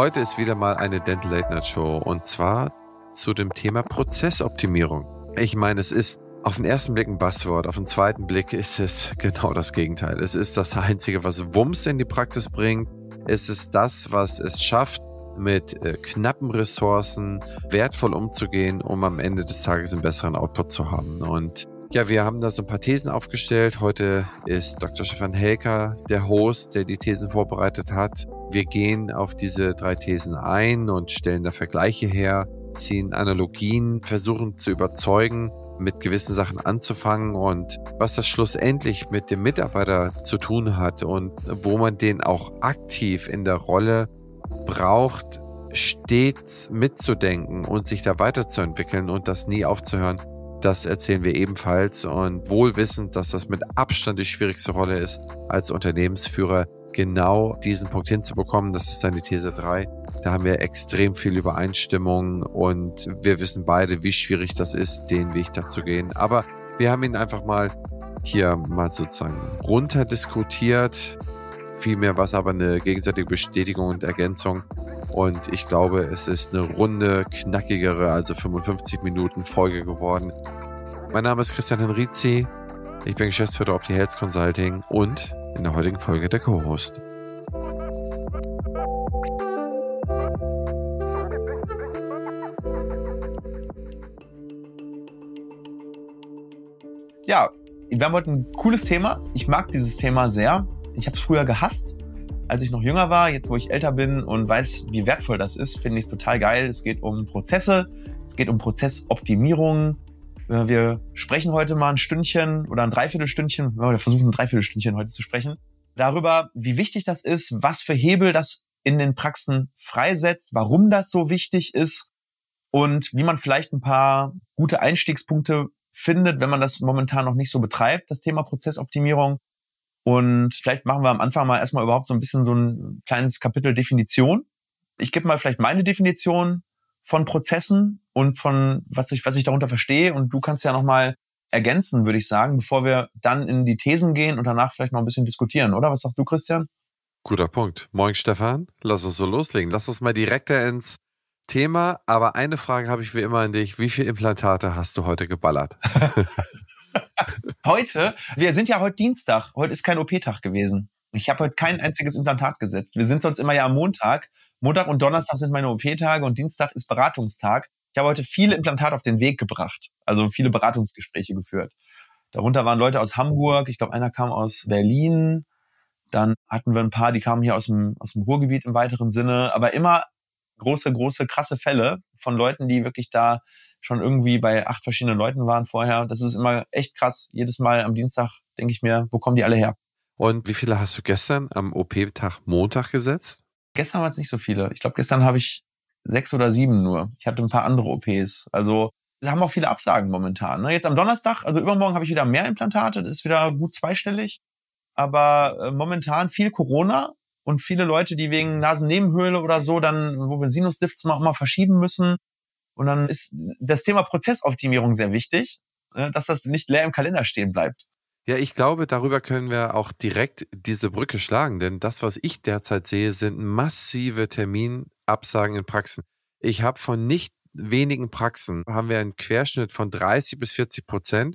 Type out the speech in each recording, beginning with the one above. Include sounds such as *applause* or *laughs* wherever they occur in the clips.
Heute ist wieder mal eine Dental Late Night Show und zwar zu dem Thema Prozessoptimierung. Ich meine, es ist auf den ersten Blick ein Buzzword, auf den zweiten Blick ist es genau das Gegenteil. Es ist das Einzige, was Wumms in die Praxis bringt. Es ist das, was es schafft, mit äh, knappen Ressourcen wertvoll umzugehen, um am Ende des Tages einen besseren Output zu haben. Und ja, wir haben da so ein paar Thesen aufgestellt. Heute ist Dr. Stefan Helker der Host, der die Thesen vorbereitet hat. Wir gehen auf diese drei Thesen ein und stellen da Vergleiche her, ziehen Analogien, versuchen zu überzeugen, mit gewissen Sachen anzufangen und was das schlussendlich mit dem Mitarbeiter zu tun hat und wo man den auch aktiv in der Rolle braucht, stets mitzudenken und sich da weiterzuentwickeln und das nie aufzuhören. Das erzählen wir ebenfalls und wohl wissend, dass das mit Abstand die schwierigste Rolle ist, als Unternehmensführer genau diesen Punkt hinzubekommen. Das ist dann die These 3. Da haben wir extrem viel Übereinstimmung und wir wissen beide, wie schwierig das ist, den Weg dazu gehen. Aber wir haben ihn einfach mal hier mal sozusagen runterdiskutiert. Vielmehr war es aber eine gegenseitige Bestätigung und Ergänzung. Und ich glaube, es ist eine runde, knackigere, also 55 Minuten Folge geworden. Mein Name ist Christian Henrizi. Ich bin Geschäftsführer Opti Health Consulting und in der heutigen Folge der Co-Host. Ja, wir haben heute ein cooles Thema. Ich mag dieses Thema sehr. Ich habe es früher gehasst, als ich noch jünger war. Jetzt, wo ich älter bin und weiß, wie wertvoll das ist, finde ich es total geil. Es geht um Prozesse, es geht um Prozessoptimierung. Äh, wir sprechen heute mal ein Stündchen oder ein Dreiviertelstündchen, wir versuchen ein Dreiviertelstündchen heute zu sprechen, darüber, wie wichtig das ist, was für Hebel das in den Praxen freisetzt, warum das so wichtig ist und wie man vielleicht ein paar gute Einstiegspunkte findet, wenn man das momentan noch nicht so betreibt, das Thema Prozessoptimierung. Und vielleicht machen wir am Anfang mal erstmal überhaupt so ein bisschen so ein kleines Kapitel Definition. Ich gebe mal vielleicht meine Definition von Prozessen und von was ich, was ich darunter verstehe. Und du kannst ja nochmal ergänzen, würde ich sagen, bevor wir dann in die Thesen gehen und danach vielleicht noch ein bisschen diskutieren, oder? Was sagst du, Christian? Guter Punkt. Moin, Stefan. Lass uns so loslegen. Lass uns mal direkter ins Thema. Aber eine Frage habe ich wie immer an dich. Wie viele Implantate hast du heute geballert? *laughs* *laughs* heute, wir sind ja heute Dienstag. Heute ist kein OP-Tag gewesen. Ich habe heute kein einziges Implantat gesetzt. Wir sind sonst immer ja am Montag. Montag und Donnerstag sind meine OP-Tage und Dienstag ist Beratungstag. Ich habe heute viele Implantate auf den Weg gebracht, also viele Beratungsgespräche geführt. Darunter waren Leute aus Hamburg, ich glaube, einer kam aus Berlin. Dann hatten wir ein paar, die kamen hier aus dem, aus dem Ruhrgebiet im weiteren Sinne, aber immer große, große, krasse Fälle von Leuten, die wirklich da schon irgendwie bei acht verschiedenen Leuten waren vorher. Das ist immer echt krass. Jedes Mal am Dienstag denke ich mir, wo kommen die alle her? Und wie viele hast du gestern am OP-Tag Montag gesetzt? Gestern waren es nicht so viele. Ich glaube, gestern habe ich sechs oder sieben nur. Ich hatte ein paar andere OPs. Also wir haben auch viele Absagen momentan. Ne? Jetzt am Donnerstag, also übermorgen habe ich wieder mehr Implantate. Das ist wieder gut zweistellig. Aber äh, momentan viel Corona und viele Leute, die wegen Nasennebenhöhle oder so dann, wo wir Sinusdifts mal, mal verschieben müssen. Und dann ist das Thema Prozessoptimierung sehr wichtig, ne? dass das nicht leer im Kalender stehen bleibt. Ja, ich glaube, darüber können wir auch direkt diese Brücke schlagen, denn das, was ich derzeit sehe, sind massive Terminabsagen in Praxen. Ich habe von nicht wenigen Praxen, haben wir einen Querschnitt von 30 bis 40 Prozent.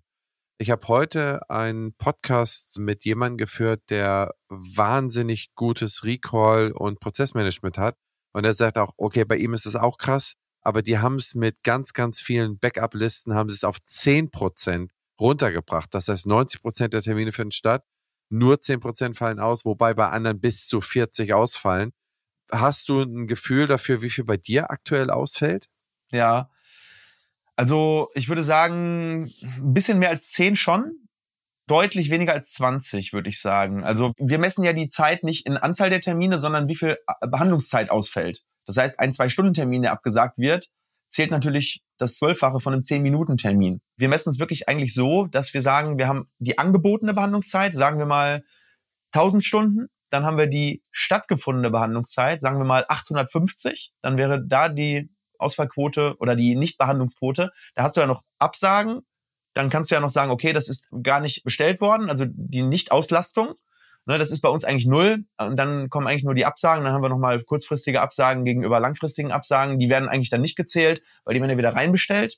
Ich habe heute einen Podcast mit jemandem geführt, der wahnsinnig gutes Recall und Prozessmanagement hat. Und er sagt auch, okay, bei ihm ist es auch krass, aber die haben es mit ganz, ganz vielen Backup-Listen, haben es auf 10 Prozent runtergebracht. Das heißt, 90 Prozent der Termine finden statt, nur 10 Prozent fallen aus, wobei bei anderen bis zu 40 ausfallen. Hast du ein Gefühl dafür, wie viel bei dir aktuell ausfällt? Ja, also ich würde sagen, ein bisschen mehr als 10 schon, deutlich weniger als 20, würde ich sagen. Also wir messen ja die Zeit nicht in Anzahl der Termine, sondern wie viel Behandlungszeit ausfällt. Das heißt, ein, zwei Stunden Termin, der abgesagt wird, zählt natürlich das Zwölffache von einem 10-Minuten-Termin. Wir messen es wirklich eigentlich so, dass wir sagen, wir haben die angebotene Behandlungszeit, sagen wir mal 1000 Stunden, dann haben wir die stattgefundene Behandlungszeit, sagen wir mal 850, dann wäre da die Ausfallquote oder die Nichtbehandlungsquote. Da hast du ja noch Absagen, dann kannst du ja noch sagen, okay, das ist gar nicht bestellt worden, also die Nichtauslastung. Ne, das ist bei uns eigentlich null. Und dann kommen eigentlich nur die Absagen. Dann haben wir nochmal kurzfristige Absagen gegenüber langfristigen Absagen. Die werden eigentlich dann nicht gezählt, weil die werden ja wieder reinbestellt.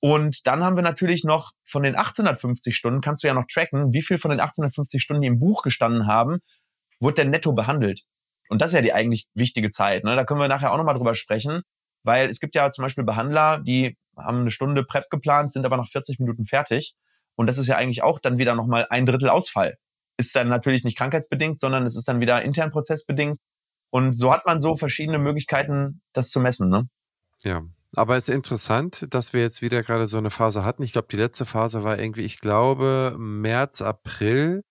Und dann haben wir natürlich noch von den 850 Stunden, kannst du ja noch tracken, wie viel von den 850 Stunden, die im Buch gestanden haben, wurde denn netto behandelt. Und das ist ja die eigentlich wichtige Zeit. Ne? Da können wir nachher auch nochmal drüber sprechen, weil es gibt ja zum Beispiel Behandler, die haben eine Stunde Prep geplant, sind aber nach 40 Minuten fertig. Und das ist ja eigentlich auch dann wieder nochmal ein Drittel Ausfall. Ist dann natürlich nicht krankheitsbedingt, sondern es ist dann wieder intern prozessbedingt. Und so hat man so verschiedene Möglichkeiten, das zu messen. Ne? Ja, aber es ist interessant, dass wir jetzt wieder gerade so eine Phase hatten. Ich glaube, die letzte Phase war irgendwie, ich glaube, März, April.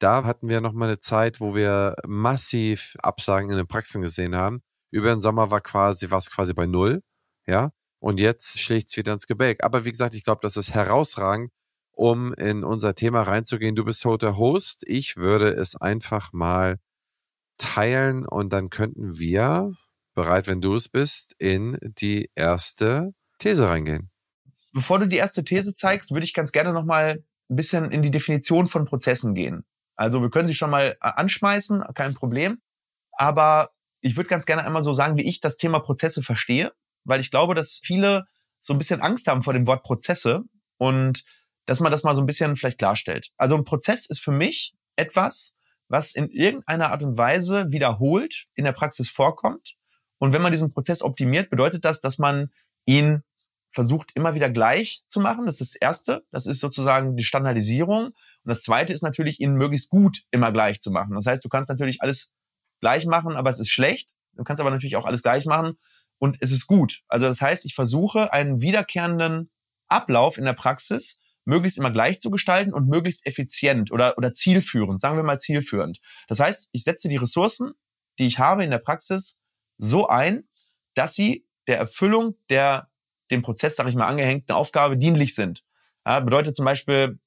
Da hatten wir nochmal eine Zeit, wo wir massiv Absagen in den Praxen gesehen haben. Über den Sommer war quasi, war es quasi bei Null. Ja. Und jetzt schlägt es wieder ins Gebälk. Aber wie gesagt, ich glaube, das ist herausragend, um in unser Thema reinzugehen. Du bist heute Host. Ich würde es einfach mal teilen und dann könnten wir, bereit, wenn du es bist, in die erste These reingehen. Bevor du die erste These zeigst, würde ich ganz gerne nochmal ein bisschen in die Definition von Prozessen gehen. Also wir können sie schon mal äh, anschmeißen, kein Problem. Aber ich würde ganz gerne einmal so sagen, wie ich das Thema Prozesse verstehe, weil ich glaube, dass viele so ein bisschen Angst haben vor dem Wort Prozesse und dass man das mal so ein bisschen vielleicht klarstellt. Also ein Prozess ist für mich etwas, was in irgendeiner Art und Weise wiederholt in der Praxis vorkommt. Und wenn man diesen Prozess optimiert, bedeutet das, dass man ihn versucht immer wieder gleich zu machen. Das ist das Erste. Das ist sozusagen die Standardisierung. Und das Zweite ist natürlich, ihn möglichst gut immer gleich zu machen. Das heißt, du kannst natürlich alles gleich machen, aber es ist schlecht. Du kannst aber natürlich auch alles gleich machen und es ist gut. Also das heißt, ich versuche einen wiederkehrenden Ablauf in der Praxis möglichst immer gleich zu gestalten und möglichst effizient oder, oder zielführend, sagen wir mal zielführend. Das heißt, ich setze die Ressourcen, die ich habe in der Praxis, so ein, dass sie der Erfüllung der dem Prozess, sage ich mal, angehängten Aufgabe dienlich sind. Ja, bedeutet zum Beispiel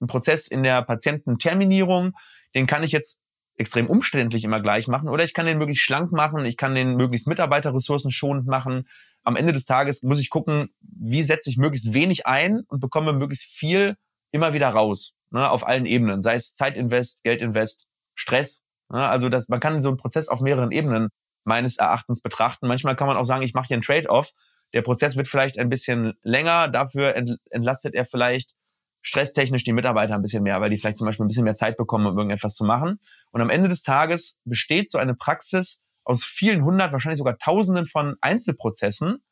ein Prozess in der Patiententerminierung, den kann ich jetzt extrem umständlich immer gleich machen oder ich kann den möglichst schlank machen, ich kann den möglichst Mitarbeiterressourcen schonend machen, am Ende des Tages muss ich gucken, wie setze ich möglichst wenig ein und bekomme möglichst viel immer wieder raus, ne, auf allen Ebenen, sei es Zeitinvest, Geldinvest, Stress. Ne, also das, man kann so einen Prozess auf mehreren Ebenen meines Erachtens betrachten. Manchmal kann man auch sagen, ich mache hier einen Trade-off. Der Prozess wird vielleicht ein bisschen länger, dafür entlastet er vielleicht stresstechnisch die Mitarbeiter ein bisschen mehr, weil die vielleicht zum Beispiel ein bisschen mehr Zeit bekommen, um irgendetwas zu machen. Und am Ende des Tages besteht so eine Praxis aus vielen hundert, wahrscheinlich sogar tausenden von Einzelprozessen,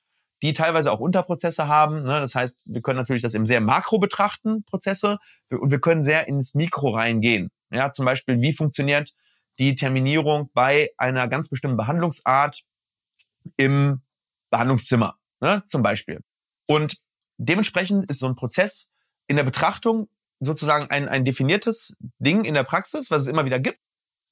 die teilweise auch Unterprozesse haben. Ne? Das heißt, wir können natürlich das im sehr Makro betrachten, Prozesse, und wir können sehr ins Mikro reingehen. Ja, zum Beispiel, wie funktioniert die Terminierung bei einer ganz bestimmten Behandlungsart im Behandlungszimmer, ne? zum Beispiel. Und dementsprechend ist so ein Prozess in der Betrachtung sozusagen ein, ein definiertes Ding in der Praxis, was es immer wieder gibt.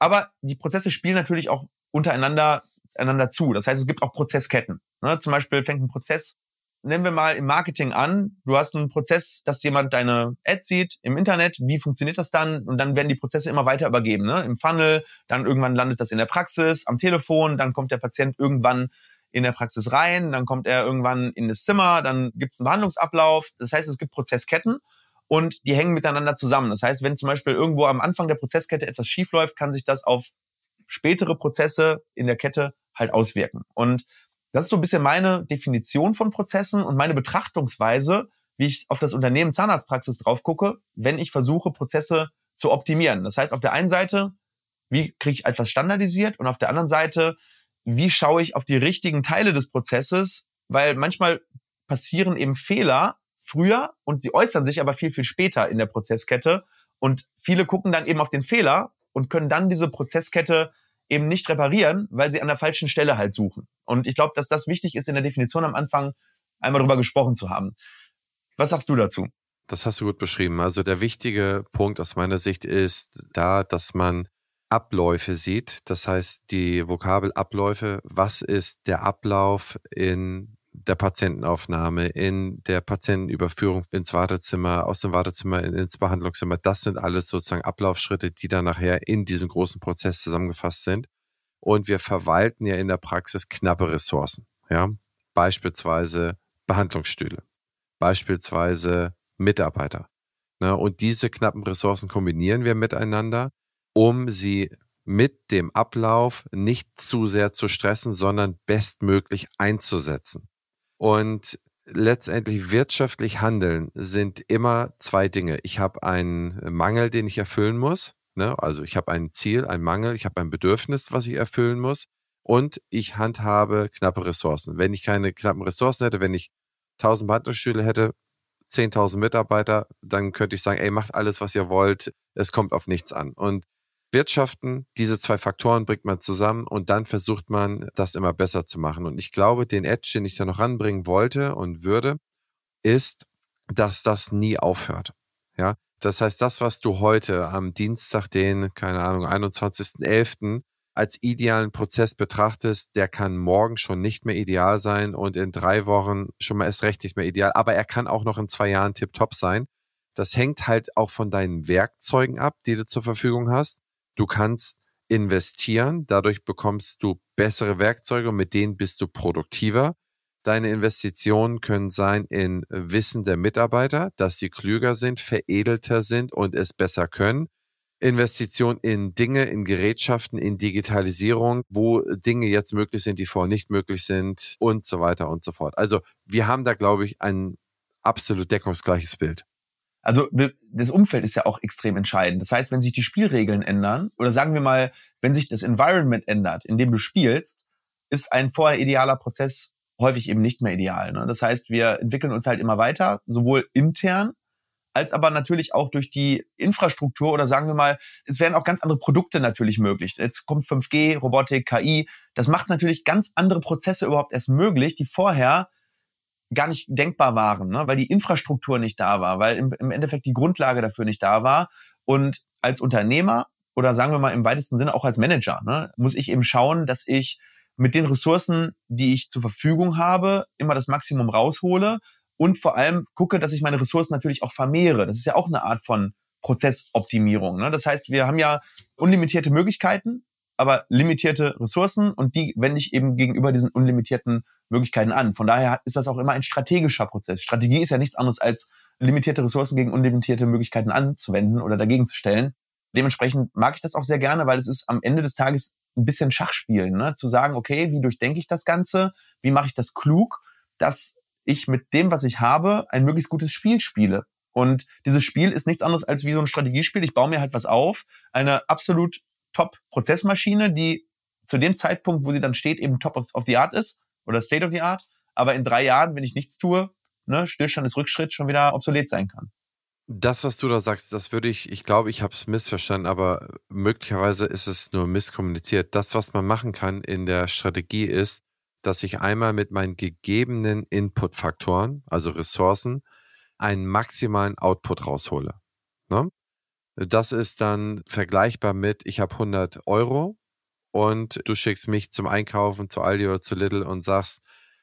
Aber die Prozesse spielen natürlich auch untereinander einander zu. Das heißt, es gibt auch Prozessketten. Ne? Zum Beispiel fängt ein Prozess, nennen wir mal im Marketing an. Du hast einen Prozess, dass jemand deine Ad sieht im Internet. Wie funktioniert das dann? Und dann werden die Prozesse immer weiter übergeben. Ne? Im Funnel, dann irgendwann landet das in der Praxis, am Telefon, dann kommt der Patient irgendwann in der Praxis rein, dann kommt er irgendwann in das Zimmer, dann gibt es einen Behandlungsablauf. Das heißt, es gibt Prozessketten und die hängen miteinander zusammen. Das heißt, wenn zum Beispiel irgendwo am Anfang der Prozesskette etwas schiefläuft, kann sich das auf spätere Prozesse in der Kette halt auswirken. Und das ist so ein bisschen meine Definition von Prozessen und meine Betrachtungsweise, wie ich auf das Unternehmen Zahnarztpraxis drauf gucke, wenn ich versuche, Prozesse zu optimieren. Das heißt, auf der einen Seite, wie kriege ich etwas standardisiert und auf der anderen Seite, wie schaue ich auf die richtigen Teile des Prozesses, weil manchmal passieren eben Fehler früher und sie äußern sich aber viel, viel später in der Prozesskette. Und viele gucken dann eben auf den Fehler und können dann diese Prozesskette eben nicht reparieren, weil sie an der falschen Stelle halt suchen. Und ich glaube, dass das wichtig ist, in der Definition am Anfang einmal drüber gesprochen zu haben. Was sagst du dazu? Das hast du gut beschrieben. Also der wichtige Punkt aus meiner Sicht ist da, dass man Abläufe sieht. Das heißt, die Vokabelabläufe. Was ist der Ablauf in der Patientenaufnahme, in der Patientenüberführung ins Wartezimmer, aus dem Wartezimmer ins Behandlungszimmer. Das sind alles sozusagen Ablaufschritte, die dann nachher in diesem großen Prozess zusammengefasst sind. Und wir verwalten ja in der Praxis knappe Ressourcen. Ja? Beispielsweise Behandlungsstühle, beispielsweise Mitarbeiter. Ne? Und diese knappen Ressourcen kombinieren wir miteinander um sie mit dem Ablauf nicht zu sehr zu stressen, sondern bestmöglich einzusetzen. Und letztendlich wirtschaftlich handeln sind immer zwei Dinge. Ich habe einen Mangel, den ich erfüllen muss. Ne? Also ich habe ein Ziel, ein Mangel, ich habe ein Bedürfnis, was ich erfüllen muss. Und ich handhabe knappe Ressourcen. Wenn ich keine knappen Ressourcen hätte, wenn ich 1000 Partnerstühle hätte, 10.000 Mitarbeiter, dann könnte ich sagen, ey, macht alles, was ihr wollt. Es kommt auf nichts an. Und Wirtschaften, diese zwei Faktoren bringt man zusammen und dann versucht man, das immer besser zu machen. Und ich glaube, den Edge, den ich da noch ranbringen wollte und würde, ist, dass das nie aufhört. Ja, das heißt, das, was du heute am Dienstag, den, keine Ahnung, 21.11. als idealen Prozess betrachtest, der kann morgen schon nicht mehr ideal sein und in drei Wochen schon mal erst recht nicht mehr ideal, aber er kann auch noch in zwei Jahren tiptop sein. Das hängt halt auch von deinen Werkzeugen ab, die du zur Verfügung hast. Du kannst investieren, dadurch bekommst du bessere Werkzeuge und mit denen bist du produktiver. Deine Investitionen können sein in Wissen der Mitarbeiter, dass sie klüger sind, veredelter sind und es besser können. Investition in Dinge, in Gerätschaften, in Digitalisierung, wo Dinge jetzt möglich sind, die vorher nicht möglich sind und so weiter und so fort. Also wir haben da, glaube ich, ein absolut deckungsgleiches Bild. Also das Umfeld ist ja auch extrem entscheidend. Das heißt, wenn sich die Spielregeln ändern oder sagen wir mal, wenn sich das Environment ändert, in dem du spielst, ist ein vorher idealer Prozess häufig eben nicht mehr ideal. Ne? Das heißt, wir entwickeln uns halt immer weiter, sowohl intern als aber natürlich auch durch die Infrastruktur oder sagen wir mal, es werden auch ganz andere Produkte natürlich möglich. Jetzt kommt 5G, Robotik, KI. Das macht natürlich ganz andere Prozesse überhaupt erst möglich, die vorher gar nicht denkbar waren, ne? weil die Infrastruktur nicht da war, weil im, im Endeffekt die Grundlage dafür nicht da war. Und als Unternehmer oder sagen wir mal im weitesten Sinne auch als Manager, ne, muss ich eben schauen, dass ich mit den Ressourcen, die ich zur Verfügung habe, immer das Maximum raushole und vor allem gucke, dass ich meine Ressourcen natürlich auch vermehre. Das ist ja auch eine Art von Prozessoptimierung. Ne? Das heißt, wir haben ja unlimitierte Möglichkeiten, aber limitierte Ressourcen und die wende ich eben gegenüber diesen unlimitierten Möglichkeiten an. Von daher ist das auch immer ein strategischer Prozess. Strategie ist ja nichts anderes als limitierte Ressourcen gegen unlimitierte Möglichkeiten anzuwenden oder dagegen zu stellen. Dementsprechend mag ich das auch sehr gerne, weil es ist am Ende des Tages ein bisschen Schachspielen, ne? zu sagen, okay, wie durchdenke ich das Ganze, wie mache ich das klug, dass ich mit dem, was ich habe, ein möglichst gutes Spiel spiele. Und dieses Spiel ist nichts anderes als wie so ein Strategiespiel. Ich baue mir halt was auf, eine absolut Top-Prozessmaschine, die zu dem Zeitpunkt, wo sie dann steht, eben Top of, of the Art ist oder State of the Art. Aber in drei Jahren, wenn ich nichts tue, ne, Stillstand ist Rückschritt, schon wieder obsolet sein kann. Das, was du da sagst, das würde ich, ich glaube, ich habe es missverstanden, aber möglicherweise ist es nur misskommuniziert. Das, was man machen kann in der Strategie ist, dass ich einmal mit meinen gegebenen Input-Faktoren, also Ressourcen, einen maximalen Output raushole. Ne? Das ist dann vergleichbar mit, ich habe 100 Euro und du schickst mich zum Einkaufen zu Aldi oder zu Lidl und sagst,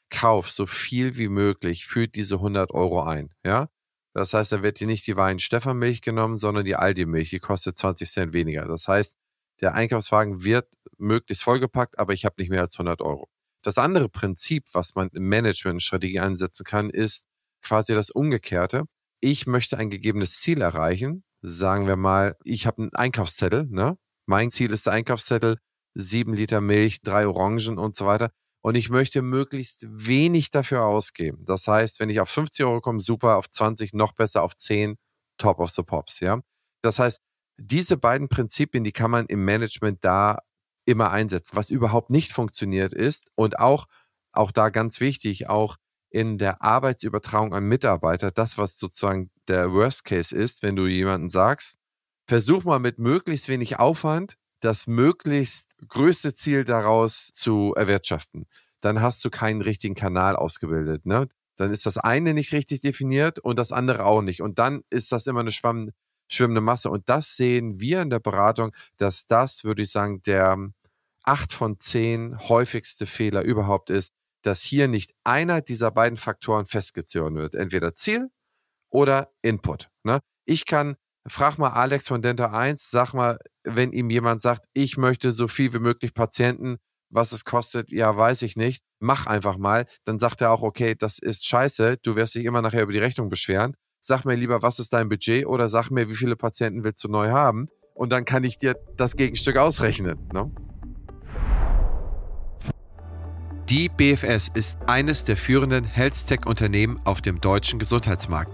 kauf so viel wie möglich für diese 100 Euro ein. Ja, das heißt, da wird dir nicht die Wein Stefan Milch genommen, sondern die Aldi Milch, die kostet 20 Cent weniger. Das heißt, der Einkaufswagen wird möglichst vollgepackt, aber ich habe nicht mehr als 100 Euro. Das andere Prinzip, was man im Management-Strategie einsetzen kann, ist quasi das Umgekehrte. Ich möchte ein gegebenes Ziel erreichen. Sagen wir mal, ich habe einen Einkaufszettel. Ne? Mein Ziel ist der Einkaufszettel, sieben Liter Milch, drei Orangen und so weiter. Und ich möchte möglichst wenig dafür ausgeben. Das heißt, wenn ich auf 50 Euro komme, super, auf 20 noch besser, auf 10, top of the pops, ja. Das heißt, diese beiden Prinzipien, die kann man im Management da immer einsetzen. Was überhaupt nicht funktioniert ist und auch, auch da ganz wichtig, auch in der Arbeitsübertragung an Mitarbeiter, das, was sozusagen der Worst Case ist, wenn du jemanden sagst, versuch mal mit möglichst wenig Aufwand das möglichst größte Ziel daraus zu erwirtschaften. Dann hast du keinen richtigen Kanal ausgebildet. Ne? Dann ist das eine nicht richtig definiert und das andere auch nicht. Und dann ist das immer eine schwamm, schwimmende Masse. Und das sehen wir in der Beratung, dass das, würde ich sagen, der acht von zehn häufigste Fehler überhaupt ist, dass hier nicht einer dieser beiden Faktoren festgezogen wird. Entweder Ziel oder Input. Ne? Ich kann, frag mal Alex von Denta 1, sag mal, wenn ihm jemand sagt, ich möchte so viel wie möglich Patienten, was es kostet, ja, weiß ich nicht, mach einfach mal, dann sagt er auch, okay, das ist scheiße, du wirst dich immer nachher über die Rechnung beschweren. Sag mir lieber, was ist dein Budget oder sag mir, wie viele Patienten willst du neu haben? und dann kann ich dir das Gegenstück ausrechnen. Ne? Die BFS ist eines der führenden Health-Tech-Unternehmen auf dem deutschen Gesundheitsmarkt.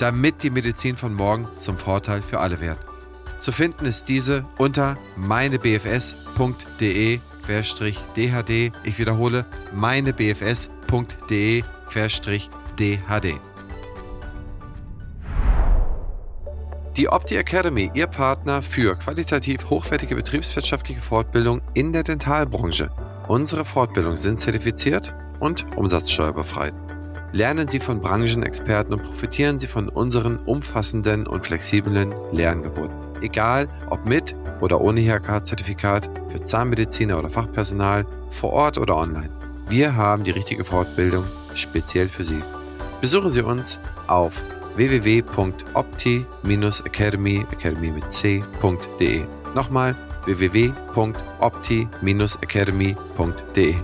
damit die Medizin von morgen zum Vorteil für alle wird. Zu finden ist diese unter meinebfs.de-dhd. Ich wiederhole, meinebfs.de-dhd. Die Opti Academy, Ihr Partner für qualitativ hochwertige betriebswirtschaftliche Fortbildung in der Dentalbranche. Unsere Fortbildungen sind zertifiziert und umsatzsteuerbefreit. Lernen Sie von Branchenexperten und profitieren Sie von unseren umfassenden und flexiblen Lernangeboten. Egal ob mit oder ohne IHK-Zertifikat, für Zahnmediziner oder Fachpersonal, vor Ort oder online. Wir haben die richtige Fortbildung speziell für Sie. Besuchen Sie uns auf www.opti-academy, academy mit c.de. Nochmal www.opti-academy.de.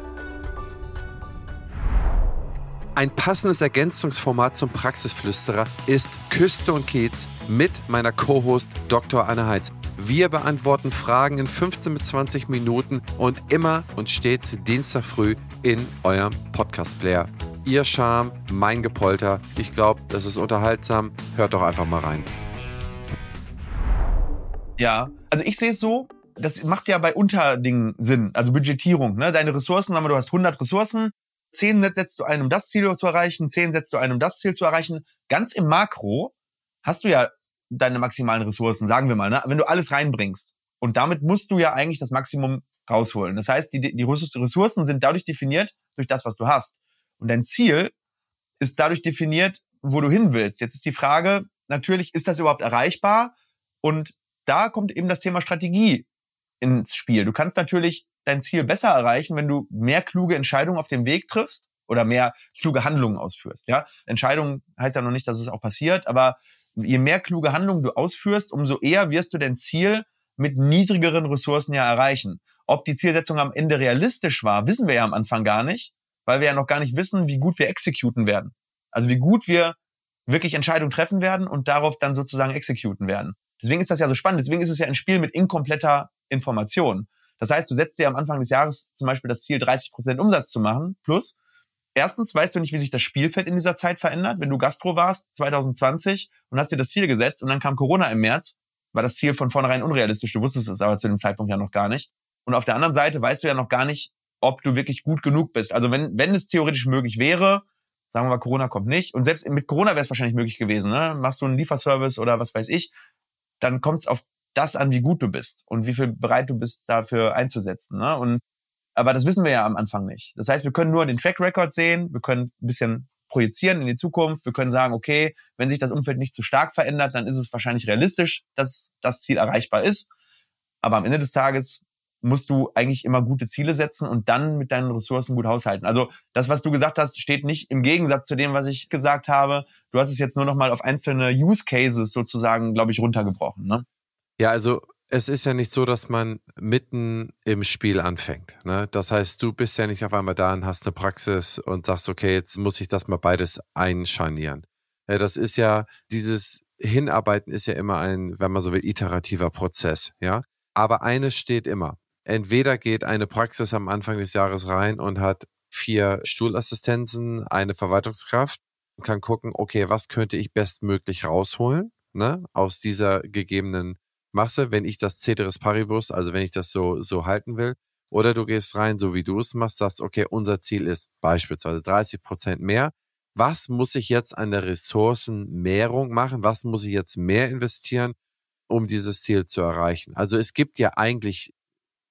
Ein passendes Ergänzungsformat zum Praxisflüsterer ist Küste und Kiez mit meiner Co-Host Dr. Anne Heitz. Wir beantworten Fragen in 15 bis 20 Minuten und immer und stets Dienstag früh in eurem Podcast-Player. Ihr Charme, mein Gepolter. Ich glaube, das ist unterhaltsam. Hört doch einfach mal rein. Ja, also ich sehe es so, das macht ja bei Unterdingen Sinn, also Budgetierung. Ne? Deine Ressourcen, sagen wir, du hast 100 Ressourcen, zehn setzt du ein, um das Ziel zu erreichen, zehn setzt du ein, um das Ziel zu erreichen. Ganz im Makro hast du ja deine maximalen Ressourcen, sagen wir mal, ne? wenn du alles reinbringst. Und damit musst du ja eigentlich das Maximum rausholen. Das heißt, die, die Ressourcen sind dadurch definiert durch das, was du hast. Und dein Ziel ist dadurch definiert, wo du hin willst. Jetzt ist die Frage, natürlich, ist das überhaupt erreichbar? Und da kommt eben das Thema Strategie ins Spiel. Du kannst natürlich dein Ziel besser erreichen, wenn du mehr kluge Entscheidungen auf dem Weg triffst oder mehr kluge Handlungen ausführst. Ja, Entscheidungen heißt ja noch nicht, dass es auch passiert, aber je mehr kluge Handlungen du ausführst, umso eher wirst du dein Ziel mit niedrigeren Ressourcen ja erreichen. Ob die Zielsetzung am Ende realistisch war, wissen wir ja am Anfang gar nicht, weil wir ja noch gar nicht wissen, wie gut wir exekuten werden. Also wie gut wir wirklich Entscheidungen treffen werden und darauf dann sozusagen exekuten werden. Deswegen ist das ja so spannend. Deswegen ist es ja ein Spiel mit inkompletter Information. Das heißt, du setzt dir am Anfang des Jahres zum Beispiel das Ziel, 30 Prozent Umsatz zu machen. Plus, erstens weißt du nicht, wie sich das Spielfeld in dieser Zeit verändert. Wenn du Gastro warst 2020 und hast dir das Ziel gesetzt und dann kam Corona im März, war das Ziel von vornherein unrealistisch. Du wusstest es aber zu dem Zeitpunkt ja noch gar nicht. Und auf der anderen Seite weißt du ja noch gar nicht, ob du wirklich gut genug bist. Also wenn, wenn es theoretisch möglich wäre, sagen wir mal, Corona kommt nicht. Und selbst mit Corona wäre es wahrscheinlich möglich gewesen. Ne? Machst du einen Lieferservice oder was weiß ich, dann kommt es auf das an, wie gut du bist und wie viel bereit du bist, dafür einzusetzen. Ne? Und aber das wissen wir ja am Anfang nicht. Das heißt, wir können nur den Track Record sehen, wir können ein bisschen projizieren in die Zukunft, wir können sagen, okay, wenn sich das Umfeld nicht zu stark verändert, dann ist es wahrscheinlich realistisch, dass das Ziel erreichbar ist. Aber am Ende des Tages musst du eigentlich immer gute Ziele setzen und dann mit deinen Ressourcen gut haushalten. Also das, was du gesagt hast, steht nicht im Gegensatz zu dem, was ich gesagt habe. Du hast es jetzt nur noch mal auf einzelne Use Cases sozusagen, glaube ich, runtergebrochen. Ne? Ja, also es ist ja nicht so, dass man mitten im Spiel anfängt. Ne? Das heißt, du bist ja nicht auf einmal da und hast eine Praxis und sagst, okay, jetzt muss ich das mal beides einscharnieren. Ja, das ist ja, dieses Hinarbeiten ist ja immer ein, wenn man so will, iterativer Prozess. Ja, aber eines steht immer. Entweder geht eine Praxis am Anfang des Jahres rein und hat vier Stuhlassistenzen, eine Verwaltungskraft und kann gucken, okay, was könnte ich bestmöglich rausholen ne, aus dieser gegebenen Masse, wenn ich das Ceteris Paribus, also wenn ich das so, so halten will. Oder du gehst rein, so wie du es machst, sagst, okay, unser Ziel ist beispielsweise 30 Prozent mehr. Was muss ich jetzt an der Ressourcenmehrung machen? Was muss ich jetzt mehr investieren, um dieses Ziel zu erreichen? Also es gibt ja eigentlich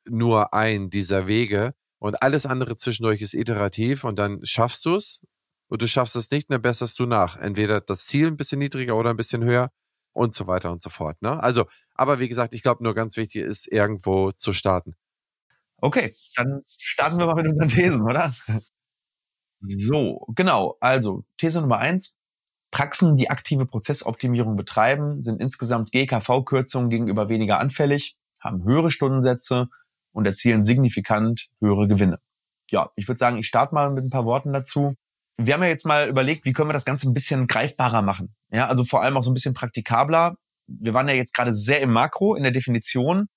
nur einen dieser Wege und alles andere zwischendurch ist iterativ und dann schaffst du es und du schaffst es nicht, dann besserst du nach. Entweder das Ziel ein bisschen niedriger oder ein bisschen höher und so weiter und so fort. Ne? Also, aber wie gesagt, ich glaube, nur ganz wichtig ist, irgendwo zu starten. Okay, dann starten wir mal mit unseren *laughs* Thesen, oder? So, genau. Also, These Nummer eins. Praxen, die aktive Prozessoptimierung betreiben, sind insgesamt GKV-Kürzungen gegenüber weniger anfällig, haben höhere Stundensätze und erzielen signifikant höhere Gewinne. Ja, ich würde sagen, ich starte mal mit ein paar Worten dazu. Wir haben ja jetzt mal überlegt, wie können wir das Ganze ein bisschen greifbarer machen. Ja, also vor allem auch so ein bisschen praktikabler. Wir waren ja jetzt gerade sehr im Makro in der Definition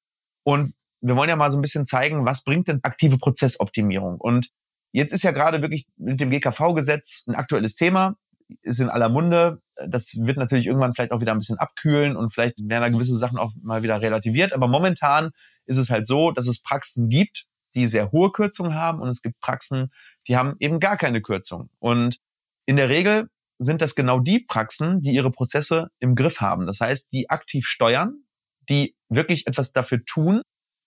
und wir wollen ja mal so ein bisschen zeigen, was bringt denn aktive Prozessoptimierung? Und jetzt ist ja gerade wirklich mit dem GKV-Gesetz ein aktuelles Thema, ist in aller Munde. Das wird natürlich irgendwann vielleicht auch wieder ein bisschen abkühlen und vielleicht werden da gewisse Sachen auch mal wieder relativiert. Aber momentan ist es halt so, dass es Praxen gibt, die sehr hohe Kürzungen haben und es gibt Praxen, die haben eben gar keine Kürzung. Und in der Regel sind das genau die Praxen, die ihre Prozesse im Griff haben. Das heißt, die aktiv steuern, die wirklich etwas dafür tun,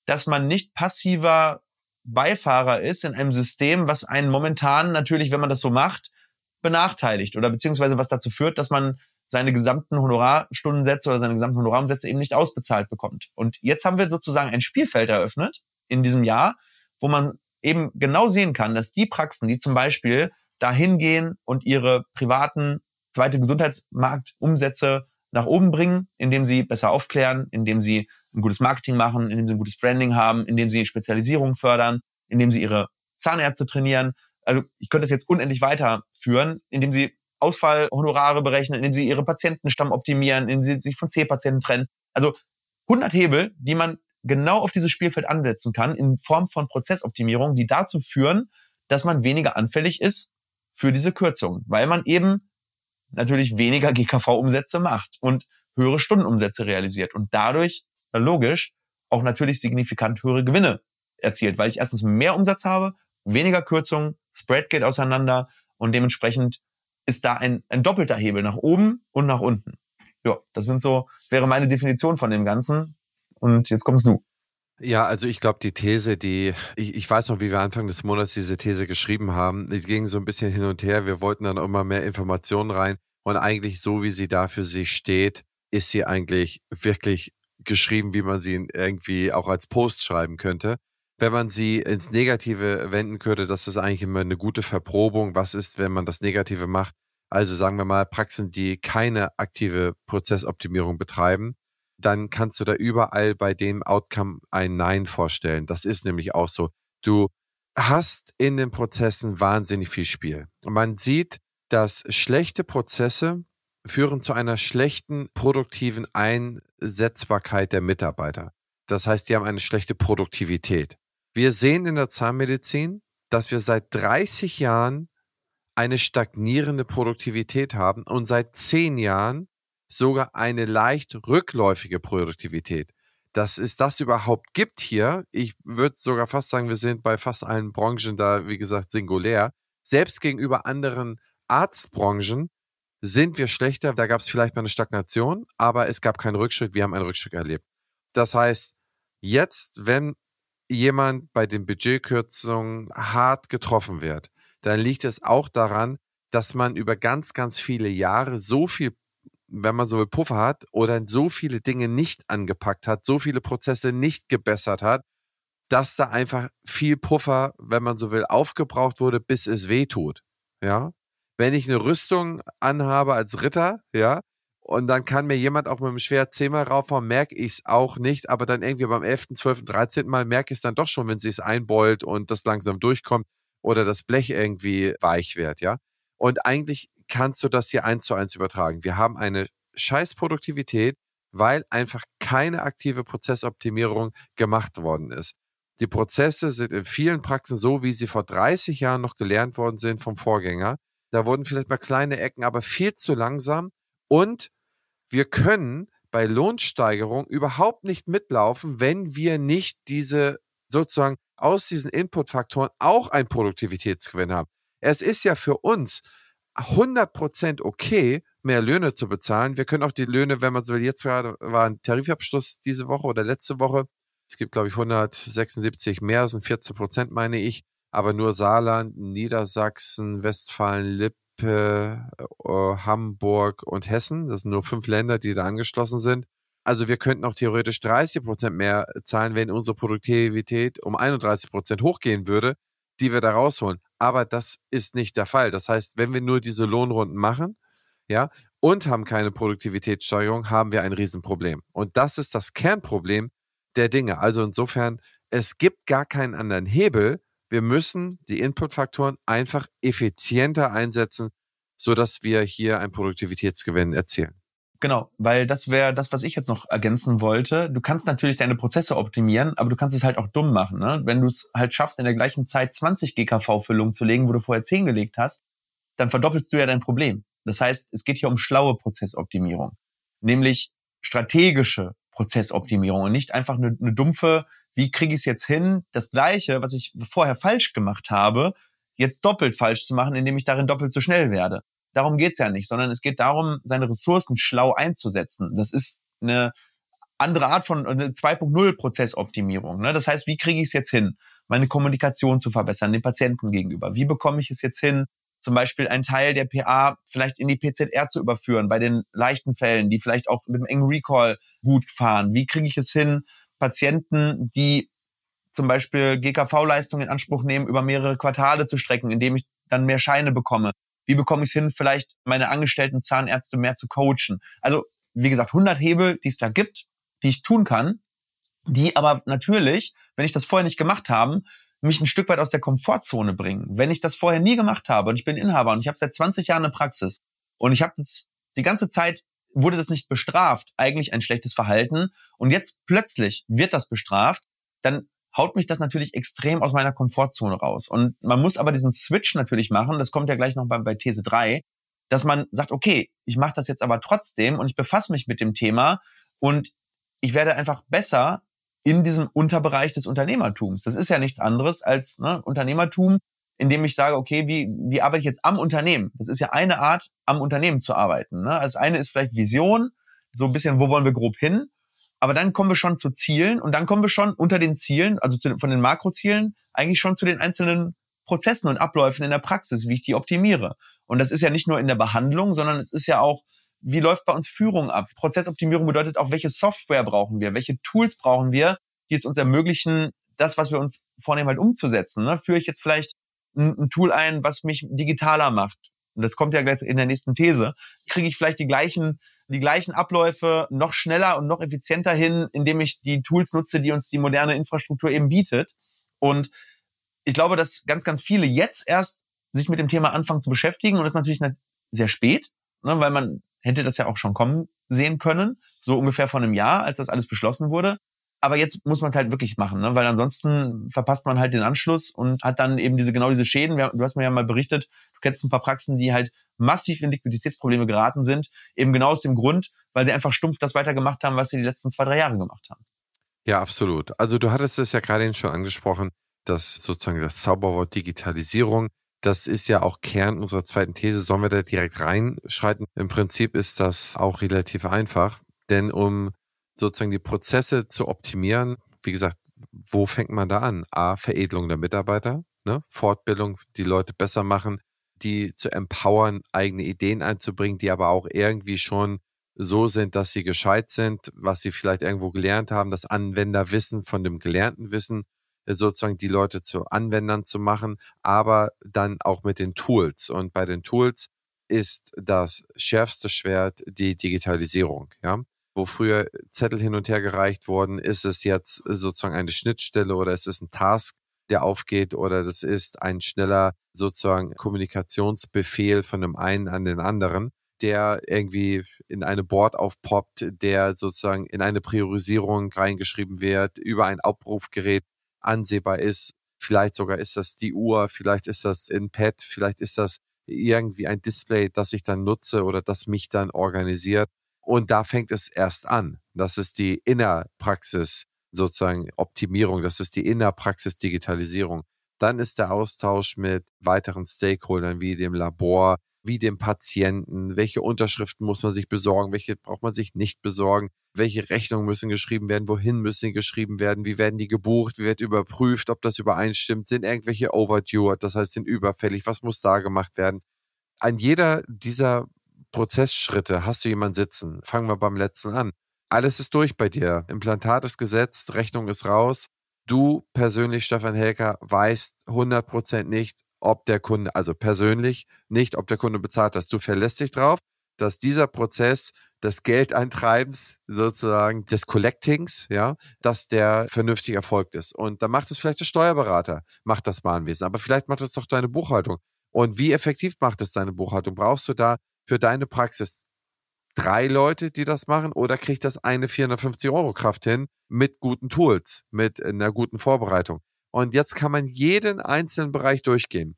dass man nicht passiver Beifahrer ist in einem System, was einen momentan natürlich, wenn man das so macht, benachteiligt oder beziehungsweise was dazu führt, dass man seine gesamten Honorarstundensätze oder seine gesamten Honorarumsätze eben nicht ausbezahlt bekommt. Und jetzt haben wir sozusagen ein Spielfeld eröffnet in diesem Jahr, wo man eben genau sehen kann, dass die Praxen, die zum Beispiel dahin gehen und ihre privaten zweite Gesundheitsmarktumsätze nach oben bringen, indem sie besser aufklären, indem sie ein gutes Marketing machen, indem sie ein gutes Branding haben, indem sie Spezialisierung fördern, indem sie ihre Zahnärzte trainieren. Also ich könnte das jetzt unendlich weiterführen, indem sie Ausfallhonorare berechnen, indem sie ihre Patientenstamm optimieren, indem sie sich von C-Patienten trennen. Also 100 Hebel, die man genau auf dieses Spielfeld ansetzen kann in Form von Prozessoptimierung, die dazu führen, dass man weniger anfällig ist für diese Kürzungen, weil man eben natürlich weniger *laughs* GKV-Umsätze macht und höhere Stundenumsätze realisiert und dadurch logisch auch natürlich signifikant höhere Gewinne erzielt, weil ich erstens mehr Umsatz habe, weniger Kürzungen, Spread geht auseinander und dementsprechend ist da ein, ein doppelter Hebel nach oben und nach unten. Ja, das sind so, wäre meine Definition von dem Ganzen. Und jetzt kommst du. Ja, also ich glaube, die These, die, ich, ich weiß noch, wie wir Anfang des Monats diese These geschrieben haben, die ging so ein bisschen hin und her. Wir wollten dann immer mehr Informationen rein. Und eigentlich so, wie sie da für sich steht, ist sie eigentlich wirklich geschrieben, wie man sie irgendwie auch als Post schreiben könnte. Wenn man sie ins Negative wenden könnte, das ist eigentlich immer eine gute Verprobung. Was ist, wenn man das Negative macht? Also sagen wir mal Praxen, die keine aktive Prozessoptimierung betreiben, dann kannst du da überall bei dem Outcome ein Nein vorstellen. Das ist nämlich auch so. Du hast in den Prozessen wahnsinnig viel Spiel. Man sieht, dass schlechte Prozesse führen zu einer schlechten produktiven Einsetzbarkeit der Mitarbeiter. Das heißt, die haben eine schlechte Produktivität. Wir sehen in der Zahnmedizin, dass wir seit 30 Jahren eine stagnierende Produktivität haben und seit 10 Jahren sogar eine leicht rückläufige Produktivität. Dass es das überhaupt gibt hier, ich würde sogar fast sagen, wir sind bei fast allen Branchen da, wie gesagt, singulär. Selbst gegenüber anderen Arztbranchen sind wir schlechter. Da gab es vielleicht mal eine Stagnation, aber es gab keinen Rückschritt. Wir haben einen Rückschritt erlebt. Das heißt, jetzt, wenn jemand bei den Budgetkürzungen hart getroffen wird, dann liegt es auch daran, dass man über ganz, ganz viele Jahre so viel wenn man so will, Puffer hat oder so viele Dinge nicht angepackt hat, so viele Prozesse nicht gebessert hat, dass da einfach viel Puffer, wenn man so will, aufgebraucht wurde, bis es weh tut. Ja. Wenn ich eine Rüstung anhabe als Ritter, ja, und dann kann mir jemand auch mit dem Schwert zehnmal raufhauen, merke ich es auch nicht, aber dann irgendwie beim 11., 12., 13. Mal merke ich es dann doch schon, wenn sie es einbeult und das langsam durchkommt oder das Blech irgendwie weich wird, ja. Und eigentlich kannst du das hier eins zu eins übertragen. Wir haben eine Scheißproduktivität, weil einfach keine aktive Prozessoptimierung gemacht worden ist. Die Prozesse sind in vielen Praxen so, wie sie vor 30 Jahren noch gelernt worden sind vom Vorgänger. Da wurden vielleicht mal kleine Ecken, aber viel zu langsam. Und wir können bei Lohnsteigerung überhaupt nicht mitlaufen, wenn wir nicht diese sozusagen aus diesen Inputfaktoren auch einen Produktivitätsgewinn haben. Es ist ja für uns 100% okay, mehr Löhne zu bezahlen. Wir können auch die Löhne, wenn man so will, jetzt gerade war ein Tarifabschluss diese Woche oder letzte Woche. Es gibt, glaube ich, 176 mehr, sind 14 Prozent, meine ich. Aber nur Saarland, Niedersachsen, Westfalen, Lippe, äh, Hamburg und Hessen. Das sind nur fünf Länder, die da angeschlossen sind. Also wir könnten auch theoretisch 30 Prozent mehr zahlen, wenn unsere Produktivität um 31 Prozent hochgehen würde, die wir da rausholen. Aber das ist nicht der Fall. Das heißt, wenn wir nur diese Lohnrunden machen, ja, und haben keine Produktivitätssteigerung, haben wir ein Riesenproblem. Und das ist das Kernproblem der Dinge. Also insofern, es gibt gar keinen anderen Hebel. Wir müssen die Inputfaktoren einfach effizienter einsetzen, sodass wir hier einen Produktivitätsgewinn erzielen. Genau, weil das wäre das, was ich jetzt noch ergänzen wollte. Du kannst natürlich deine Prozesse optimieren, aber du kannst es halt auch dumm machen. Ne? Wenn du es halt schaffst, in der gleichen Zeit 20 GKV-Füllungen zu legen, wo du vorher 10 gelegt hast, dann verdoppelst du ja dein Problem. Das heißt, es geht hier um schlaue Prozessoptimierung, nämlich strategische Prozessoptimierung und nicht einfach eine, eine dumpfe, wie kriege ich es jetzt hin, das Gleiche, was ich vorher falsch gemacht habe, jetzt doppelt falsch zu machen, indem ich darin doppelt so schnell werde. Darum geht's ja nicht, sondern es geht darum, seine Ressourcen schlau einzusetzen. Das ist eine andere Art von eine 2.0 Prozessoptimierung. Ne? Das heißt, wie kriege ich es jetzt hin, meine Kommunikation zu verbessern, dem Patienten gegenüber? Wie bekomme ich es jetzt hin, zum Beispiel einen Teil der PA vielleicht in die PZR zu überführen, bei den leichten Fällen, die vielleicht auch mit einem engen Recall gut fahren? Wie kriege ich es hin, Patienten, die zum Beispiel GKV-Leistungen in Anspruch nehmen, über mehrere Quartale zu strecken, indem ich dann mehr Scheine bekomme? Wie bekomme ich es hin, vielleicht meine angestellten Zahnärzte mehr zu coachen? Also, wie gesagt, 100 Hebel, die es da gibt, die ich tun kann, die aber natürlich, wenn ich das vorher nicht gemacht habe, mich ein Stück weit aus der Komfortzone bringen. Wenn ich das vorher nie gemacht habe und ich bin Inhaber und ich habe seit 20 Jahren eine Praxis und ich habe das die ganze Zeit wurde das nicht bestraft, eigentlich ein schlechtes Verhalten und jetzt plötzlich wird das bestraft, dann haut mich das natürlich extrem aus meiner Komfortzone raus. Und man muss aber diesen Switch natürlich machen, das kommt ja gleich noch bei, bei These 3, dass man sagt, okay, ich mache das jetzt aber trotzdem und ich befasse mich mit dem Thema und ich werde einfach besser in diesem Unterbereich des Unternehmertums. Das ist ja nichts anderes als ne, Unternehmertum, indem ich sage, okay, wie, wie arbeite ich jetzt am Unternehmen? Das ist ja eine Art, am Unternehmen zu arbeiten. Ne? Das eine ist vielleicht Vision, so ein bisschen, wo wollen wir grob hin? Aber dann kommen wir schon zu Zielen und dann kommen wir schon unter den Zielen, also zu, von den Makrozielen, eigentlich schon zu den einzelnen Prozessen und Abläufen in der Praxis, wie ich die optimiere. Und das ist ja nicht nur in der Behandlung, sondern es ist ja auch, wie läuft bei uns Führung ab? Prozessoptimierung bedeutet auch, welche Software brauchen wir, welche Tools brauchen wir, die es uns ermöglichen, das, was wir uns vornehmen, halt umzusetzen. Ne? Führe ich jetzt vielleicht ein, ein Tool ein, was mich digitaler macht? Und das kommt ja gleich in der nächsten These. Kriege ich vielleicht die gleichen die gleichen Abläufe noch schneller und noch effizienter hin, indem ich die Tools nutze, die uns die moderne Infrastruktur eben bietet. Und ich glaube, dass ganz, ganz viele jetzt erst sich mit dem Thema anfangen zu beschäftigen und das ist natürlich sehr spät, ne, weil man hätte das ja auch schon kommen sehen können, so ungefähr vor einem Jahr, als das alles beschlossen wurde. Aber jetzt muss man es halt wirklich machen, ne? weil ansonsten verpasst man halt den Anschluss und hat dann eben diese genau diese Schäden. Du hast mir ja mal berichtet, du kennst ein paar Praxen, die halt massiv in Liquiditätsprobleme geraten sind, eben genau aus dem Grund, weil sie einfach stumpf das weitergemacht haben, was sie die letzten zwei, drei Jahre gemacht haben. Ja, absolut. Also du hattest es ja gerade schon angesprochen, dass sozusagen das Zauberwort Digitalisierung, das ist ja auch Kern unserer zweiten These. Sollen wir da direkt reinschreiten? Im Prinzip ist das auch relativ einfach, denn um sozusagen die Prozesse zu optimieren. Wie gesagt, wo fängt man da an? A, Veredelung der Mitarbeiter, ne? Fortbildung, die Leute besser machen, die zu empowern, eigene Ideen einzubringen, die aber auch irgendwie schon so sind, dass sie gescheit sind, was sie vielleicht irgendwo gelernt haben, das Anwenderwissen von dem gelernten Wissen äh, sozusagen die Leute zu Anwendern zu machen, aber dann auch mit den Tools. Und bei den Tools ist das schärfste Schwert die Digitalisierung. Ja, wo früher Zettel hin und her gereicht wurden, ist es jetzt sozusagen eine Schnittstelle oder ist es ein Task, der aufgeht oder das ist ein schneller sozusagen Kommunikationsbefehl von dem einen an den anderen, der irgendwie in eine Board aufpoppt, der sozusagen in eine Priorisierung reingeschrieben wird, über ein Abrufgerät ansehbar ist. Vielleicht sogar ist das die Uhr, vielleicht ist das in Pad, vielleicht ist das irgendwie ein Display, das ich dann nutze oder das mich dann organisiert. Und da fängt es erst an. Das ist die Innerpraxis sozusagen Optimierung. Das ist die Innerpraxis Digitalisierung. Dann ist der Austausch mit weiteren Stakeholdern wie dem Labor, wie dem Patienten, welche Unterschriften muss man sich besorgen, welche braucht man sich nicht besorgen, welche Rechnungen müssen geschrieben werden, wohin müssen sie geschrieben werden, wie werden die gebucht, wie wird überprüft, ob das übereinstimmt, sind irgendwelche overdue, das heißt sind überfällig, was muss da gemacht werden. An jeder dieser Prozessschritte hast du jemanden sitzen. Fangen wir beim letzten an. Alles ist durch bei dir. Implantat ist gesetzt, Rechnung ist raus. Du persönlich, Stefan Helker, weißt 100% nicht, ob der Kunde, also persönlich nicht, ob der Kunde bezahlt hat. Du verlässt dich drauf, dass dieser Prozess des Geldeintreibens, sozusagen des Collectings, ja, dass der vernünftig erfolgt ist. Und dann macht es vielleicht der Steuerberater, macht das Bahnwesen, aber vielleicht macht es doch deine Buchhaltung. Und wie effektiv macht es deine Buchhaltung? Brauchst du da für deine Praxis drei Leute, die das machen, oder kriegt das eine 450 Euro Kraft hin mit guten Tools, mit einer guten Vorbereitung? Und jetzt kann man jeden einzelnen Bereich durchgehen.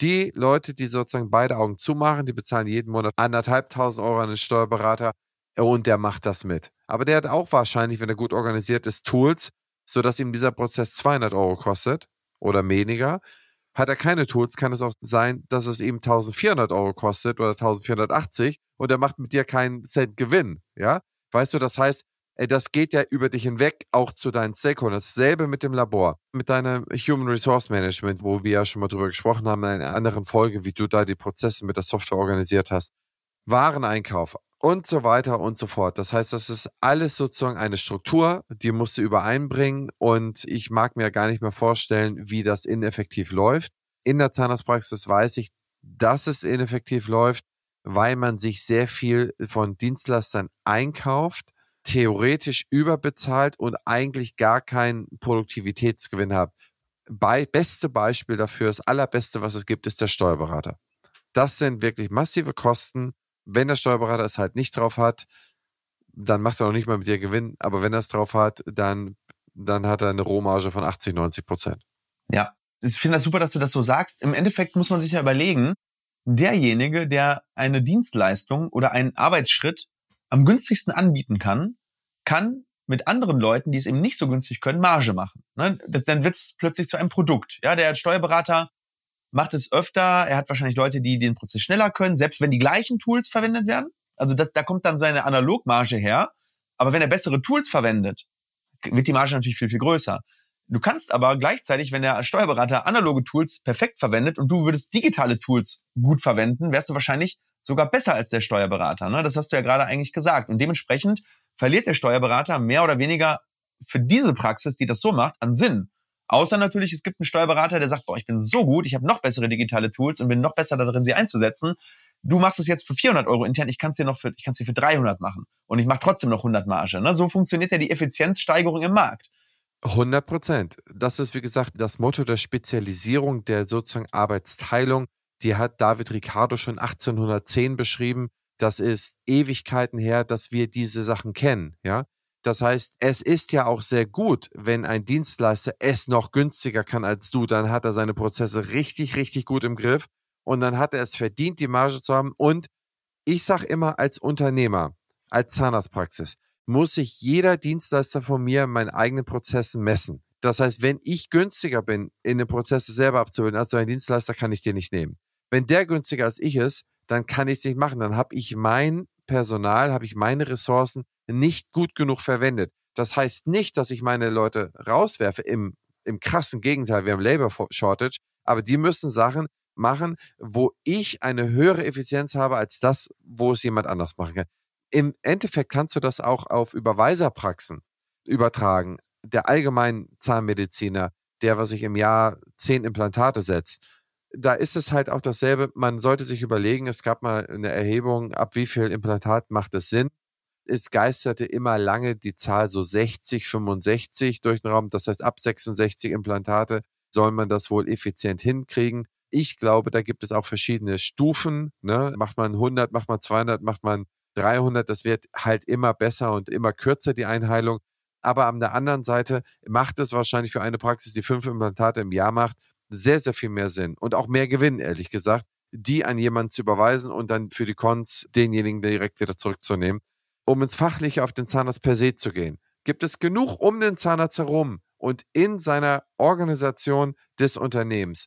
Die Leute, die sozusagen beide Augen zumachen, die bezahlen jeden Monat anderthalbtausend Euro an den Steuerberater und der macht das mit. Aber der hat auch wahrscheinlich, wenn er gut organisiert ist, Tools, sodass ihm dieser Prozess 200 Euro kostet oder weniger. Hat er keine Tools, kann es auch sein, dass es ihm 1400 Euro kostet oder 1480 und er macht mit dir keinen Cent Gewinn. Ja, weißt du, das heißt, das geht ja über dich hinweg auch zu deinen Stakeholdern. Dasselbe mit dem Labor, mit deinem Human Resource Management, wo wir ja schon mal drüber gesprochen haben in einer anderen Folge, wie du da die Prozesse mit der Software organisiert hast. Wareneinkauf und so weiter und so fort. Das heißt, das ist alles sozusagen eine Struktur, die musst du übereinbringen und ich mag mir gar nicht mehr vorstellen, wie das ineffektiv läuft. In der Zahnarztpraxis weiß ich, dass es ineffektiv läuft, weil man sich sehr viel von Dienstleistern einkauft theoretisch überbezahlt und eigentlich gar keinen Produktivitätsgewinn hat. Bei, beste Beispiel dafür, das allerbeste, was es gibt, ist der Steuerberater. Das sind wirklich massive Kosten. Wenn der Steuerberater es halt nicht drauf hat, dann macht er noch nicht mal mit dir Gewinn. Aber wenn er es drauf hat, dann, dann hat er eine Rohmarge von 80, 90 Prozent. Ja, ich finde das super, dass du das so sagst. Im Endeffekt muss man sich ja überlegen, derjenige, der eine Dienstleistung oder einen Arbeitsschritt am günstigsten anbieten kann, kann mit anderen Leuten, die es eben nicht so günstig können, Marge machen. Ne? Dann wird es plötzlich zu einem Produkt. Ja, der Steuerberater macht es öfter. Er hat wahrscheinlich Leute, die den Prozess schneller können, selbst wenn die gleichen Tools verwendet werden. Also das, da kommt dann seine Analogmarge her. Aber wenn er bessere Tools verwendet, wird die Marge natürlich viel, viel größer. Du kannst aber gleichzeitig, wenn der Steuerberater analoge Tools perfekt verwendet und du würdest digitale Tools gut verwenden, wärst du wahrscheinlich sogar besser als der Steuerberater. Ne? Das hast du ja gerade eigentlich gesagt. Und dementsprechend verliert der Steuerberater mehr oder weniger für diese Praxis, die das so macht, an Sinn. Außer natürlich, es gibt einen Steuerberater, der sagt, boah, ich bin so gut, ich habe noch bessere digitale Tools und bin noch besser darin, sie einzusetzen. Du machst es jetzt für 400 Euro intern, ich kann es dir noch für, ich kann dir für 300 machen und ich mache trotzdem noch 100 Marge. Ne? So funktioniert ja die Effizienzsteigerung im Markt. 100 Prozent. Das ist, wie gesagt, das Motto der Spezialisierung, der sozusagen Arbeitsteilung die hat David Ricardo schon 1810 beschrieben. Das ist Ewigkeiten her, dass wir diese Sachen kennen, ja. Das heißt, es ist ja auch sehr gut, wenn ein Dienstleister es noch günstiger kann als du, dann hat er seine Prozesse richtig, richtig gut im Griff und dann hat er es verdient, die Marge zu haben. Und ich sage immer als Unternehmer, als Zahnarztpraxis, muss sich jeder Dienstleister von mir meinen eigenen Prozessen messen. Das heißt, wenn ich günstiger bin, in den Prozesse selber abzubilden als ein Dienstleister, kann ich dir nicht nehmen. Wenn der günstiger als ich ist, dann kann ich es nicht machen. Dann habe ich mein Personal, habe ich meine Ressourcen nicht gut genug verwendet. Das heißt nicht, dass ich meine Leute rauswerfe. Im, im krassen Gegenteil, wir haben Labor Shortage, aber die müssen Sachen machen, wo ich eine höhere Effizienz habe als das, wo es jemand anders machen kann. Im Endeffekt kannst du das auch auf Überweiserpraxen übertragen. Der allgemeine Zahnmediziner, der, was ich im Jahr zehn Implantate setzt, da ist es halt auch dasselbe. Man sollte sich überlegen, es gab mal eine Erhebung, ab wie viel Implantat macht es Sinn. Es geisterte immer lange die Zahl so 60, 65 durch den Raum. Das heißt, ab 66 Implantate soll man das wohl effizient hinkriegen. Ich glaube, da gibt es auch verschiedene Stufen. Ne? Macht man 100, macht man 200, macht man 300. Das wird halt immer besser und immer kürzer, die Einheilung. Aber an der anderen Seite macht es wahrscheinlich für eine Praxis, die fünf Implantate im Jahr macht, sehr, sehr viel mehr Sinn und auch mehr Gewinn, ehrlich gesagt, die an jemanden zu überweisen und dann für die Cons denjenigen direkt wieder zurückzunehmen. Um ins Fachliche auf den Zahnarzt per se zu gehen, gibt es genug um den Zahnarzt herum und in seiner Organisation des Unternehmens,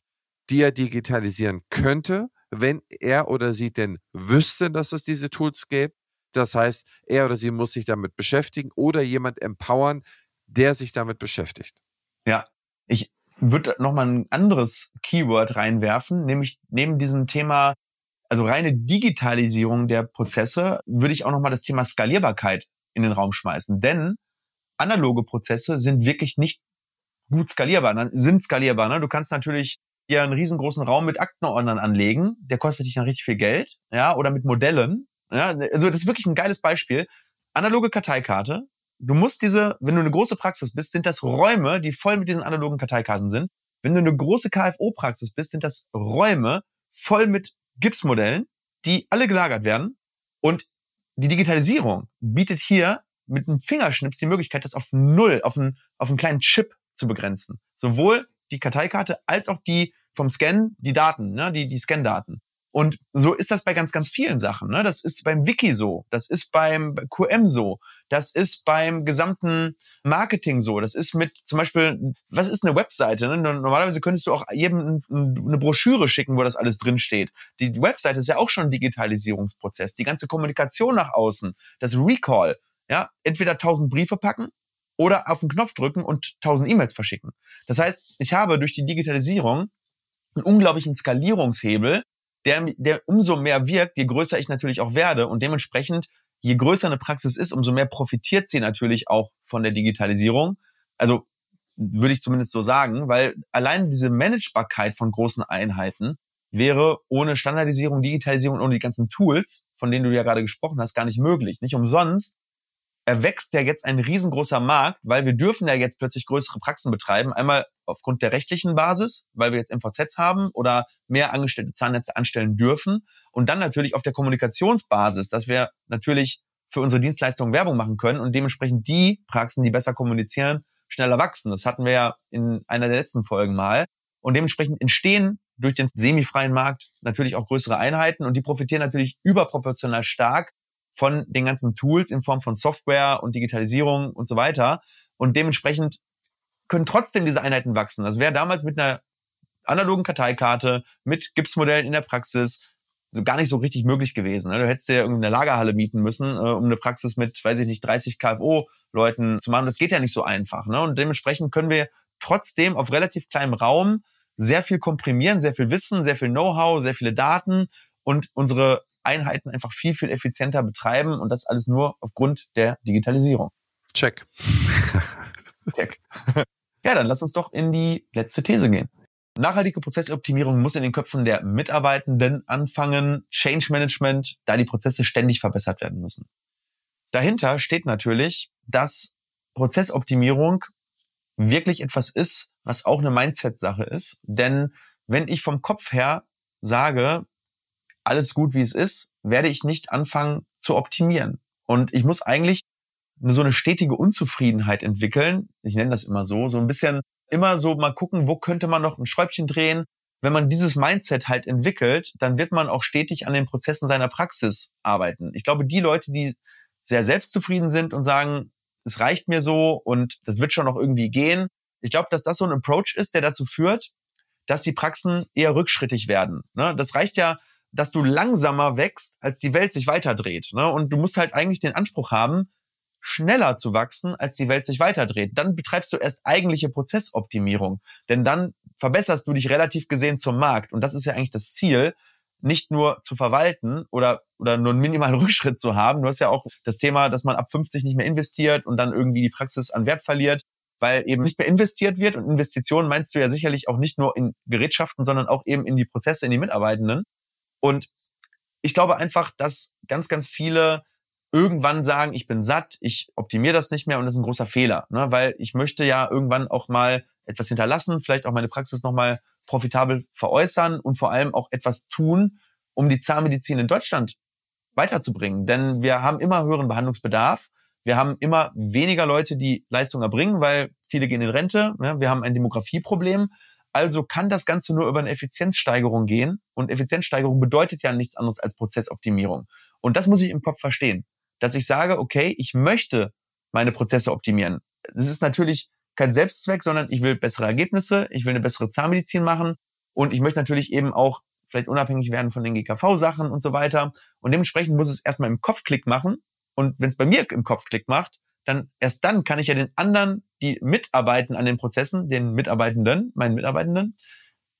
die er digitalisieren könnte, wenn er oder sie denn wüsste, dass es diese Tools gibt. Das heißt, er oder sie muss sich damit beschäftigen oder jemand empowern, der sich damit beschäftigt. Ja, ich würde nochmal ein anderes Keyword reinwerfen, nämlich neben diesem Thema, also reine Digitalisierung der Prozesse, würde ich auch nochmal das Thema Skalierbarkeit in den Raum schmeißen. Denn analoge Prozesse sind wirklich nicht gut skalierbar, ne? sind skalierbar. Ne? Du kannst natürlich dir einen riesengroßen Raum mit Aktenordnern anlegen, der kostet dich dann richtig viel Geld, ja, oder mit Modellen. Ja, also das ist wirklich ein geiles Beispiel. Analoge Karteikarte. Du musst diese, wenn du eine große Praxis bist, sind das Räume, die voll mit diesen analogen Karteikarten sind. Wenn du eine große KFO-Praxis bist, sind das Räume voll mit Gipsmodellen, die alle gelagert werden. Und die Digitalisierung bietet hier mit einem Fingerschnips die Möglichkeit, das auf null, auf einen, auf einen kleinen Chip zu begrenzen. Sowohl die Karteikarte als auch die vom Scan, die Daten, ne, die, die Scan-Daten. Und so ist das bei ganz, ganz vielen Sachen. Ne? Das ist beim Wiki so, das ist beim QM so, das ist beim gesamten Marketing so. Das ist mit zum Beispiel, was ist eine Webseite? Ne? Normalerweise könntest du auch jedem eine Broschüre schicken, wo das alles drin steht. Die Webseite ist ja auch schon ein Digitalisierungsprozess. Die ganze Kommunikation nach außen, das Recall, ja, entweder tausend Briefe packen oder auf den Knopf drücken und tausend E-Mails verschicken. Das heißt, ich habe durch die Digitalisierung einen unglaublichen Skalierungshebel, der, der umso mehr wirkt, je größer ich natürlich auch werde und dementsprechend, je größer eine Praxis ist, umso mehr profitiert sie natürlich auch von der Digitalisierung. Also würde ich zumindest so sagen, weil allein diese Managebarkeit von großen Einheiten wäre ohne Standardisierung, Digitalisierung und ohne die ganzen Tools, von denen du ja gerade gesprochen hast, gar nicht möglich. Nicht umsonst erwächst ja jetzt ein riesengroßer Markt, weil wir dürfen ja jetzt plötzlich größere Praxen betreiben. Einmal aufgrund der rechtlichen Basis, weil wir jetzt MVZs haben oder mehr angestellte Zahnärzte anstellen dürfen. Und dann natürlich auf der Kommunikationsbasis, dass wir natürlich für unsere Dienstleistungen Werbung machen können und dementsprechend die Praxen, die besser kommunizieren, schneller wachsen. Das hatten wir ja in einer der letzten Folgen mal. Und dementsprechend entstehen durch den semifreien Markt natürlich auch größere Einheiten und die profitieren natürlich überproportional stark von den ganzen Tools in Form von Software und Digitalisierung und so weiter. Und dementsprechend können trotzdem diese Einheiten wachsen. Also wer damals mit einer analogen Karteikarte, mit Gipsmodellen in der Praxis, gar nicht so richtig möglich gewesen. Ne? Du hättest dir irgendeine Lagerhalle mieten müssen, äh, um eine Praxis mit, weiß ich nicht, 30 KFO-Leuten zu machen. Das geht ja nicht so einfach. Ne? Und dementsprechend können wir trotzdem auf relativ kleinem Raum sehr viel komprimieren, sehr viel Wissen, sehr viel Know-how, sehr viele Daten und unsere Einheiten einfach viel, viel effizienter betreiben und das alles nur aufgrund der Digitalisierung. Check. *laughs* Check. Ja, dann lass uns doch in die letzte These gehen. Nachhaltige Prozessoptimierung muss in den Köpfen der Mitarbeitenden anfangen. Change Management, da die Prozesse ständig verbessert werden müssen. Dahinter steht natürlich, dass Prozessoptimierung wirklich etwas ist, was auch eine Mindset-Sache ist. Denn wenn ich vom Kopf her sage, alles gut wie es ist, werde ich nicht anfangen zu optimieren. Und ich muss eigentlich so eine stetige Unzufriedenheit entwickeln. Ich nenne das immer so, so ein bisschen immer so mal gucken, wo könnte man noch ein Schräubchen drehen. Wenn man dieses Mindset halt entwickelt, dann wird man auch stetig an den Prozessen seiner Praxis arbeiten. Ich glaube, die Leute, die sehr selbstzufrieden sind und sagen, es reicht mir so und das wird schon noch irgendwie gehen. Ich glaube, dass das so ein Approach ist, der dazu führt, dass die Praxen eher rückschrittig werden. Ne? Das reicht ja, dass du langsamer wächst, als die Welt sich weiterdreht. Ne? Und du musst halt eigentlich den Anspruch haben, schneller zu wachsen, als die Welt sich weiterdreht. Dann betreibst du erst eigentliche Prozessoptimierung. Denn dann verbesserst du dich relativ gesehen zum Markt. Und das ist ja eigentlich das Ziel, nicht nur zu verwalten oder, oder nur einen minimalen *laughs* Rückschritt zu haben. Du hast ja auch das Thema, dass man ab 50 nicht mehr investiert und dann irgendwie die Praxis an Wert verliert, weil eben nicht mehr investiert wird. Und Investitionen meinst du ja sicherlich auch nicht nur in Gerätschaften, sondern auch eben in die Prozesse, in die Mitarbeitenden. Und ich glaube einfach, dass ganz, ganz viele irgendwann sagen, ich bin satt, ich optimiere das nicht mehr und das ist ein großer Fehler, ne? weil ich möchte ja irgendwann auch mal etwas hinterlassen, vielleicht auch meine Praxis nochmal profitabel veräußern und vor allem auch etwas tun, um die Zahnmedizin in Deutschland weiterzubringen. Denn wir haben immer höheren Behandlungsbedarf. Wir haben immer weniger Leute, die Leistung erbringen, weil viele gehen in Rente. Ne? Wir haben ein Demografieproblem. Also kann das Ganze nur über eine Effizienzsteigerung gehen. Und Effizienzsteigerung bedeutet ja nichts anderes als Prozessoptimierung. Und das muss ich im Kopf verstehen, dass ich sage, okay, ich möchte meine Prozesse optimieren. Das ist natürlich kein Selbstzweck, sondern ich will bessere Ergebnisse, ich will eine bessere Zahnmedizin machen und ich möchte natürlich eben auch vielleicht unabhängig werden von den GKV-Sachen und so weiter. Und dementsprechend muss es erstmal im Kopf Klick machen. Und wenn es bei mir im Kopf Klick macht, dann erst dann kann ich ja den anderen, die mitarbeiten an den Prozessen, den Mitarbeitenden, meinen Mitarbeitenden,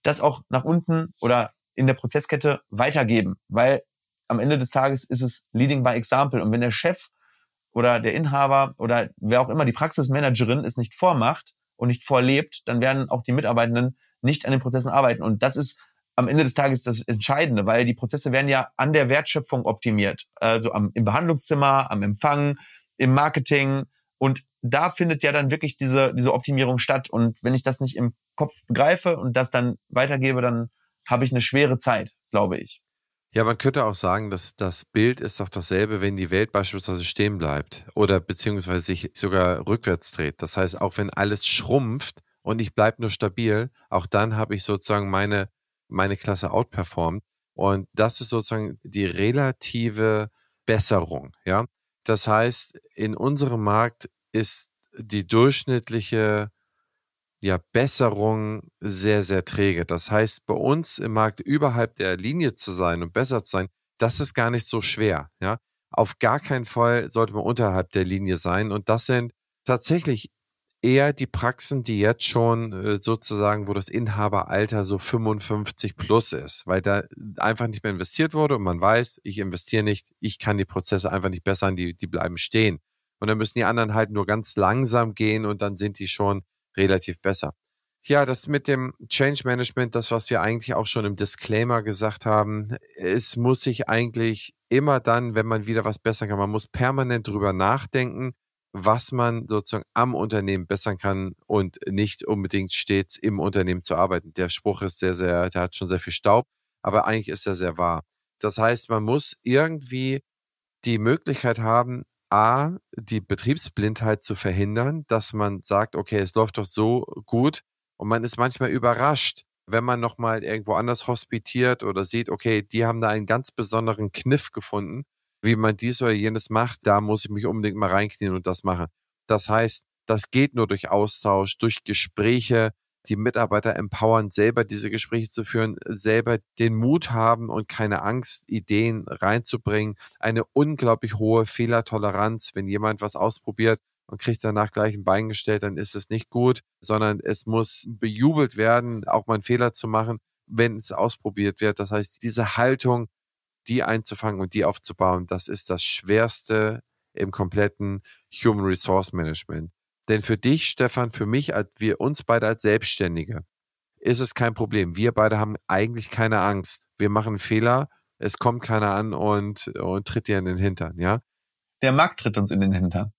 das auch nach unten oder in der Prozesskette weitergeben, weil am Ende des Tages ist es Leading by Example. Und wenn der Chef oder der Inhaber oder wer auch immer die Praxismanagerin es nicht vormacht und nicht vorlebt, dann werden auch die Mitarbeitenden nicht an den Prozessen arbeiten. Und das ist am Ende des Tages das Entscheidende, weil die Prozesse werden ja an der Wertschöpfung optimiert. Also am, im Behandlungszimmer, am Empfang, im Marketing. Und da findet ja dann wirklich diese, diese Optimierung statt. Und wenn ich das nicht im Kopf begreife und das dann weitergebe, dann habe ich eine schwere Zeit, glaube ich. Ja, man könnte auch sagen, dass das Bild ist doch dasselbe, wenn die Welt beispielsweise stehen bleibt oder beziehungsweise sich sogar rückwärts dreht. Das heißt, auch wenn alles schrumpft und ich bleibe nur stabil, auch dann habe ich sozusagen meine, meine Klasse outperformed. Und das ist sozusagen die relative Besserung, ja. Das heißt, in unserem Markt ist die durchschnittliche ja, Besserung sehr, sehr träge. Das heißt, bei uns im Markt überhalb der Linie zu sein und besser zu sein, das ist gar nicht so schwer. Ja? Auf gar keinen Fall sollte man unterhalb der Linie sein. Und das sind tatsächlich eher die Praxen, die jetzt schon äh, sozusagen, wo das Inhaberalter so 55 plus ist, weil da einfach nicht mehr investiert wurde und man weiß, ich investiere nicht, ich kann die Prozesse einfach nicht bessern, die, die bleiben stehen. Und dann müssen die anderen halt nur ganz langsam gehen und dann sind die schon relativ besser. Ja, das mit dem Change Management, das, was wir eigentlich auch schon im Disclaimer gesagt haben, es muss sich eigentlich immer dann, wenn man wieder was bessern kann, man muss permanent drüber nachdenken, was man sozusagen am Unternehmen bessern kann und nicht unbedingt stets im Unternehmen zu arbeiten. Der Spruch ist sehr, sehr, der hat schon sehr viel Staub, aber eigentlich ist er sehr wahr. Das heißt, man muss irgendwie die Möglichkeit haben, A, die Betriebsblindheit zu verhindern, dass man sagt, okay, es läuft doch so gut und man ist manchmal überrascht, wenn man nochmal irgendwo anders hospitiert oder sieht, okay, die haben da einen ganz besonderen Kniff gefunden, wie man dies oder jenes macht, da muss ich mich unbedingt mal reinknien und das machen. Das heißt, das geht nur durch Austausch, durch Gespräche, die Mitarbeiter empowern, selber diese Gespräche zu führen, selber den Mut haben und keine Angst, Ideen reinzubringen. Eine unglaublich hohe Fehlertoleranz. Wenn jemand was ausprobiert und kriegt danach gleich ein Bein gestellt, dann ist es nicht gut, sondern es muss bejubelt werden, auch mal einen Fehler zu machen, wenn es ausprobiert wird. Das heißt, diese Haltung, die einzufangen und die aufzubauen, das ist das Schwerste im kompletten Human Resource Management. Denn für dich, Stefan, für mich, als wir uns beide als Selbstständige, ist es kein Problem. Wir beide haben eigentlich keine Angst. Wir machen Fehler, es kommt keiner an und, und tritt dir in den Hintern, ja? Der Markt tritt uns in den Hintern.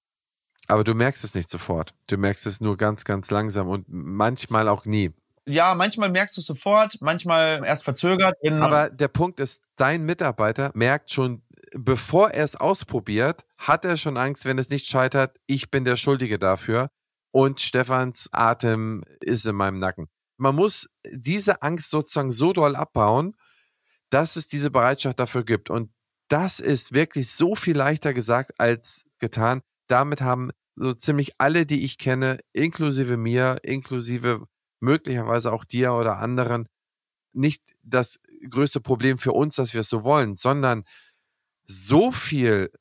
Aber du merkst es nicht sofort. Du merkst es nur ganz, ganz langsam und manchmal auch nie. Ja, manchmal merkst du es sofort, manchmal erst verzögert. Aber der Punkt ist, dein Mitarbeiter merkt schon bevor er es ausprobiert, hat er schon Angst, wenn es nicht scheitert, ich bin der Schuldige dafür und Stefans Atem ist in meinem Nacken. Man muss diese Angst sozusagen so doll abbauen, dass es diese Bereitschaft dafür gibt. Und das ist wirklich so viel leichter gesagt als getan. Damit haben so ziemlich alle, die ich kenne, inklusive mir, inklusive möglicherweise auch dir oder anderen, nicht das größte Problem für uns, dass wir es so wollen, sondern so viel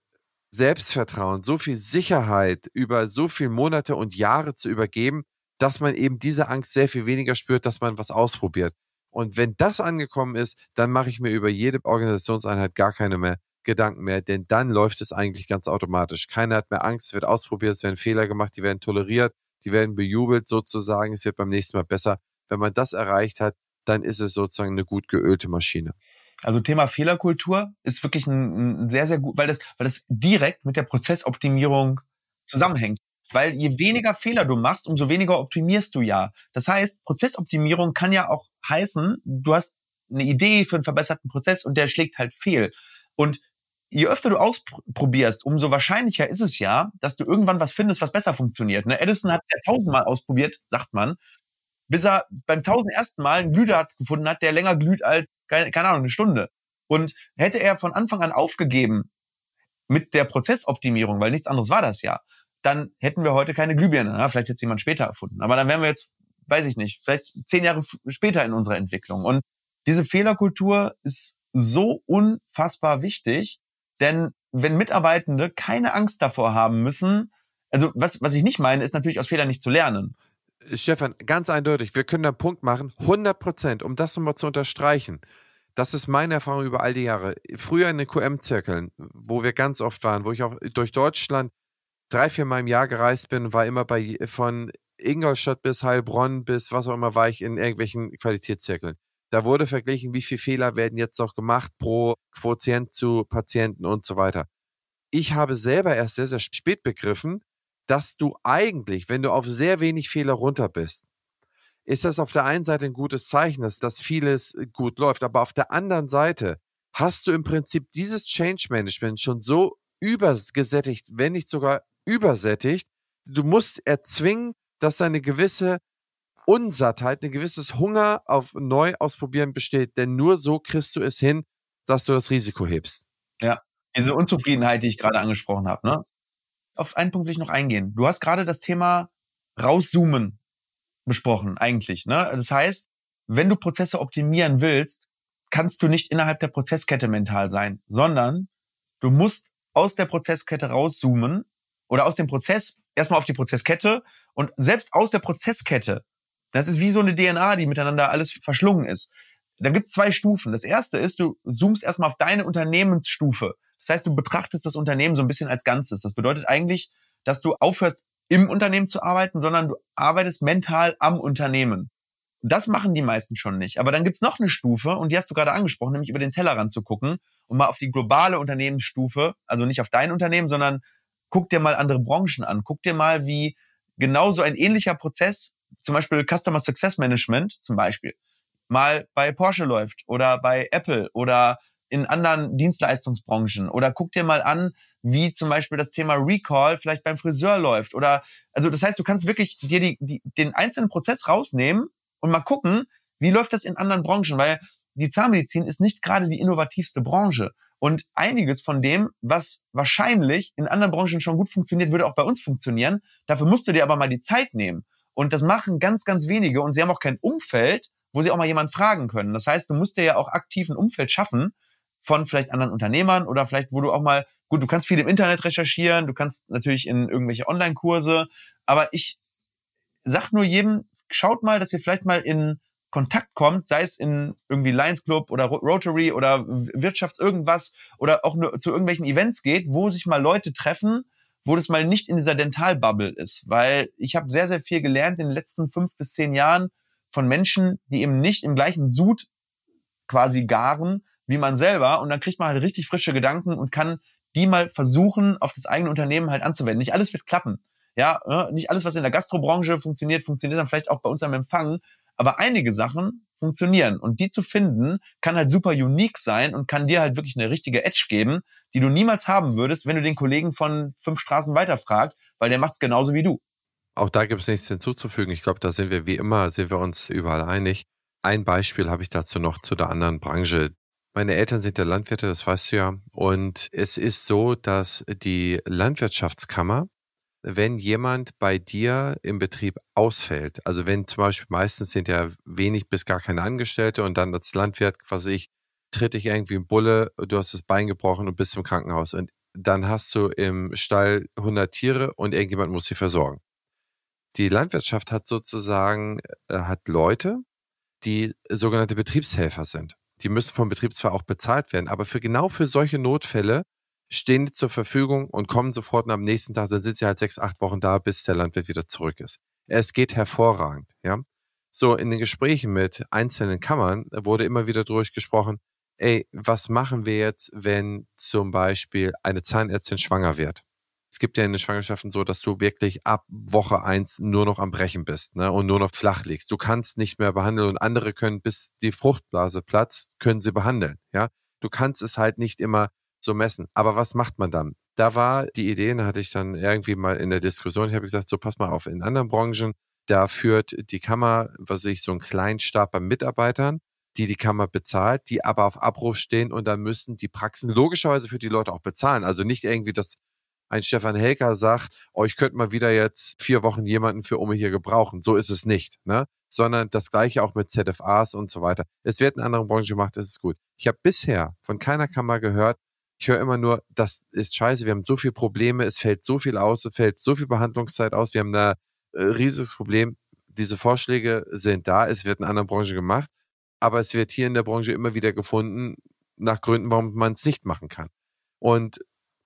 Selbstvertrauen, so viel Sicherheit über so viele Monate und Jahre zu übergeben, dass man eben diese Angst sehr viel weniger spürt, dass man was ausprobiert. Und wenn das angekommen ist, dann mache ich mir über jede Organisationseinheit gar keine mehr Gedanken mehr, denn dann läuft es eigentlich ganz automatisch. Keiner hat mehr Angst, es wird ausprobiert, es werden Fehler gemacht, die werden toleriert, die werden bejubelt sozusagen, es wird beim nächsten Mal besser. Wenn man das erreicht hat, dann ist es sozusagen eine gut geölte Maschine. Also Thema Fehlerkultur ist wirklich ein, ein sehr, sehr gut, weil das, weil das direkt mit der Prozessoptimierung zusammenhängt. Weil je weniger Fehler du machst, umso weniger optimierst du ja. Das heißt, Prozessoptimierung kann ja auch heißen, du hast eine Idee für einen verbesserten Prozess und der schlägt halt fehl. Und je öfter du ausprobierst, umso wahrscheinlicher ist es ja, dass du irgendwann was findest, was besser funktioniert. Ne? Edison hat es ja tausendmal ausprobiert, sagt man bis er beim tausendersten Mal einen Glühdraht gefunden hat, der länger glüht als, keine, keine Ahnung, eine Stunde. Und hätte er von Anfang an aufgegeben mit der Prozessoptimierung, weil nichts anderes war das ja, dann hätten wir heute keine Glühbirne. Ja, vielleicht hätte es jemand später erfunden. Aber dann wären wir jetzt, weiß ich nicht, vielleicht zehn Jahre später in unserer Entwicklung. Und diese Fehlerkultur ist so unfassbar wichtig, denn wenn Mitarbeitende keine Angst davor haben müssen, also was, was ich nicht meine, ist natürlich aus Fehlern nicht zu lernen. Stefan, ganz eindeutig, wir können einen Punkt machen, 100 Prozent, um das nochmal zu unterstreichen. Das ist meine Erfahrung über all die Jahre. Früher in den QM-Zirkeln, wo wir ganz oft waren, wo ich auch durch Deutschland drei, vier Mal im Jahr gereist bin, war immer bei von Ingolstadt bis Heilbronn bis was auch immer war ich in irgendwelchen Qualitätszirkeln. Da wurde verglichen, wie viele Fehler werden jetzt noch gemacht pro Quotient zu Patienten und so weiter. Ich habe selber erst sehr, sehr spät begriffen, dass du eigentlich, wenn du auf sehr wenig Fehler runter bist, ist das auf der einen Seite ein gutes Zeichen, dass, vieles gut läuft, aber auf der anderen Seite hast du im Prinzip dieses Change Management schon so übergesättigt, wenn nicht sogar übersättigt. Du musst erzwingen, dass eine gewisse Unsattheit, ein gewisses Hunger auf neu ausprobieren besteht, denn nur so kriegst du es hin, dass du das Risiko hebst. Ja, diese Unzufriedenheit, die ich gerade angesprochen habe. Ne? Auf einen Punkt will ich noch eingehen. Du hast gerade das Thema rauszoomen besprochen, eigentlich. Ne? Das heißt, wenn du Prozesse optimieren willst, kannst du nicht innerhalb der Prozesskette mental sein, sondern du musst aus der Prozesskette rauszoomen oder aus dem Prozess erstmal auf die Prozesskette und selbst aus der Prozesskette, das ist wie so eine DNA, die miteinander alles verschlungen ist. Da gibt es zwei Stufen. Das erste ist, du zoomst erstmal auf deine Unternehmensstufe. Das heißt, du betrachtest das Unternehmen so ein bisschen als Ganzes. Das bedeutet eigentlich, dass du aufhörst, im Unternehmen zu arbeiten, sondern du arbeitest mental am Unternehmen. Das machen die meisten schon nicht. Aber dann gibt's noch eine Stufe, und die hast du gerade angesprochen, nämlich über den Tellerrand zu gucken und mal auf die globale Unternehmensstufe, also nicht auf dein Unternehmen, sondern guck dir mal andere Branchen an. Guck dir mal, wie genauso ein ähnlicher Prozess, zum Beispiel Customer Success Management zum Beispiel, mal bei Porsche läuft oder bei Apple oder in anderen Dienstleistungsbranchen. Oder guck dir mal an, wie zum Beispiel das Thema Recall vielleicht beim Friseur läuft. Oder also das heißt, du kannst wirklich dir die, die, den einzelnen Prozess rausnehmen und mal gucken, wie läuft das in anderen Branchen, weil die Zahnmedizin ist nicht gerade die innovativste Branche. Und einiges von dem, was wahrscheinlich in anderen Branchen schon gut funktioniert, würde auch bei uns funktionieren. Dafür musst du dir aber mal die Zeit nehmen. Und das machen ganz, ganz wenige. Und sie haben auch kein Umfeld, wo sie auch mal jemanden fragen können. Das heißt, du musst dir ja auch aktiv ein Umfeld schaffen von vielleicht anderen Unternehmern oder vielleicht, wo du auch mal Gut, du kannst viel im Internet recherchieren, du kannst natürlich in irgendwelche Online-Kurse, aber ich sag nur jedem, schaut mal, dass ihr vielleicht mal in Kontakt kommt, sei es in irgendwie Lions Club oder Rotary oder Wirtschafts irgendwas oder auch nur zu irgendwelchen Events geht, wo sich mal Leute treffen, wo das mal nicht in dieser Dentalbubble ist, weil ich habe sehr, sehr viel gelernt in den letzten fünf bis zehn Jahren von Menschen, die eben nicht im gleichen Sud quasi garen wie man selber und dann kriegt man halt richtig frische Gedanken und kann die mal versuchen, auf das eigene Unternehmen halt anzuwenden. Nicht alles wird klappen. Ja, ne? nicht alles, was in der Gastrobranche funktioniert, funktioniert dann vielleicht auch bei uns am Empfang. Aber einige Sachen funktionieren. Und die zu finden, kann halt super unique sein und kann dir halt wirklich eine richtige Edge geben, die du niemals haben würdest, wenn du den Kollegen von fünf Straßen weiter fragst, weil der macht's genauso wie du. Auch da gibt es nichts hinzuzufügen. Ich glaube, da sind wir wie immer, sind wir uns überall einig. Ein Beispiel habe ich dazu noch zu der anderen Branche, meine Eltern sind ja Landwirte, das weißt du ja. Und es ist so, dass die Landwirtschaftskammer, wenn jemand bei dir im Betrieb ausfällt, also wenn zum Beispiel meistens sind ja wenig bis gar keine Angestellte und dann als Landwirt, was ich, tritt dich irgendwie ein Bulle, du hast das Bein gebrochen und bist im Krankenhaus. Und dann hast du im Stall 100 Tiere und irgendjemand muss sie versorgen. Die Landwirtschaft hat sozusagen, äh, hat Leute, die sogenannte Betriebshelfer sind die müssen vom Betrieb zwar auch bezahlt werden, aber für genau für solche Notfälle stehen zur Verfügung und kommen sofort und am nächsten Tag, dann sind sie halt sechs, acht Wochen da, bis der Landwirt wieder zurück ist. Es geht hervorragend, ja. So, in den Gesprächen mit einzelnen Kammern wurde immer wieder durchgesprochen, ey, was machen wir jetzt, wenn zum Beispiel eine Zahnärztin schwanger wird? es gibt ja in den Schwangerschaften so, dass du wirklich ab Woche eins nur noch am Brechen bist ne, und nur noch flach liegst. Du kannst nicht mehr behandeln und andere können, bis die Fruchtblase platzt, können sie behandeln. Ja, Du kannst es halt nicht immer so messen. Aber was macht man dann? Da war die Idee, da hatte ich dann irgendwie mal in der Diskussion, ich habe gesagt, so pass mal auf, in anderen Branchen, da führt die Kammer, was ich, so einen kleinen Stab an Mitarbeitern, die die Kammer bezahlt, die aber auf Abruf stehen und dann müssen die Praxen logischerweise für die Leute auch bezahlen. Also nicht irgendwie, dass ein Stefan Helker sagt, oh, ich könnte mal wieder jetzt vier Wochen jemanden für Ome hier gebrauchen. So ist es nicht, ne? Sondern das gleiche auch mit ZFAs und so weiter. Es wird in anderen Branchen gemacht, das ist gut. Ich habe bisher von keiner Kammer gehört, ich höre immer nur, das ist scheiße, wir haben so viele Probleme, es fällt so viel aus, es fällt so viel Behandlungszeit aus, wir haben da äh, riesiges Problem. Diese Vorschläge sind da, es wird in anderen Branchen gemacht, aber es wird hier in der Branche immer wieder gefunden, nach Gründen, warum man es nicht machen kann. Und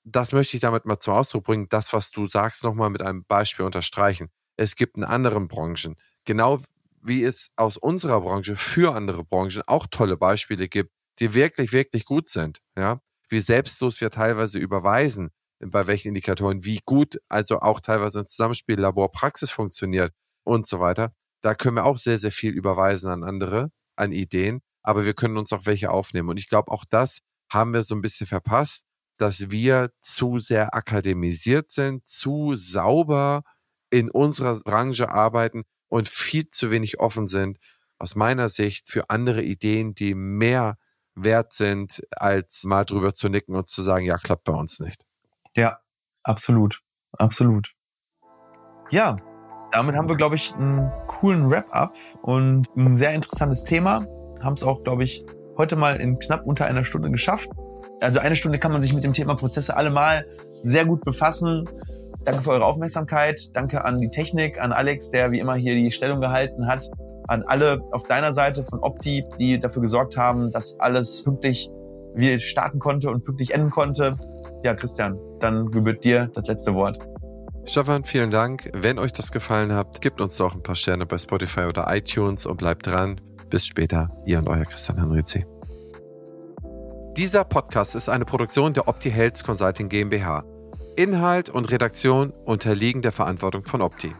das möchte ich damit mal zum Ausdruck bringen, das, was du sagst, nochmal mit einem Beispiel unterstreichen. Es gibt in anderen Branchen, genau wie es aus unserer Branche für andere Branchen auch tolle Beispiele gibt, die wirklich, wirklich gut sind. Ja? Wie selbstlos wir teilweise überweisen, bei welchen Indikatoren, wie gut also auch teilweise ein Zusammenspiel Labor-Praxis funktioniert und so weiter. Da können wir auch sehr, sehr viel überweisen an andere, an Ideen, aber wir können uns auch welche aufnehmen. Und ich glaube, auch das haben wir so ein bisschen verpasst, dass wir zu sehr akademisiert sind, zu sauber in unserer Branche arbeiten und viel zu wenig offen sind, aus meiner Sicht, für andere Ideen, die mehr wert sind, als mal drüber zu nicken und zu sagen, ja, klappt bei uns nicht. Ja, absolut. Absolut. Ja, damit haben wir, glaube ich, einen coolen Wrap-up und ein sehr interessantes Thema. Haben es auch, glaube ich, heute mal in knapp unter einer Stunde geschafft. Also eine Stunde kann man sich mit dem Thema Prozesse allemal sehr gut befassen. Danke für eure Aufmerksamkeit. Danke an die Technik, an Alex, der wie immer hier die Stellung gehalten hat. An alle auf deiner Seite von Opti, die dafür gesorgt haben, dass alles pünktlich wie starten konnte und pünktlich enden konnte. Ja, Christian, dann gebührt dir das letzte Wort. Stefan, vielen Dank. Wenn euch das gefallen hat, gebt uns doch ein paar Sterne bei Spotify oder iTunes und bleibt dran. Bis später, ihr und euer Christian Henrizi. Dieser Podcast ist eine Produktion der Opti Health Consulting GmbH. Inhalt und Redaktion unterliegen der Verantwortung von Opti.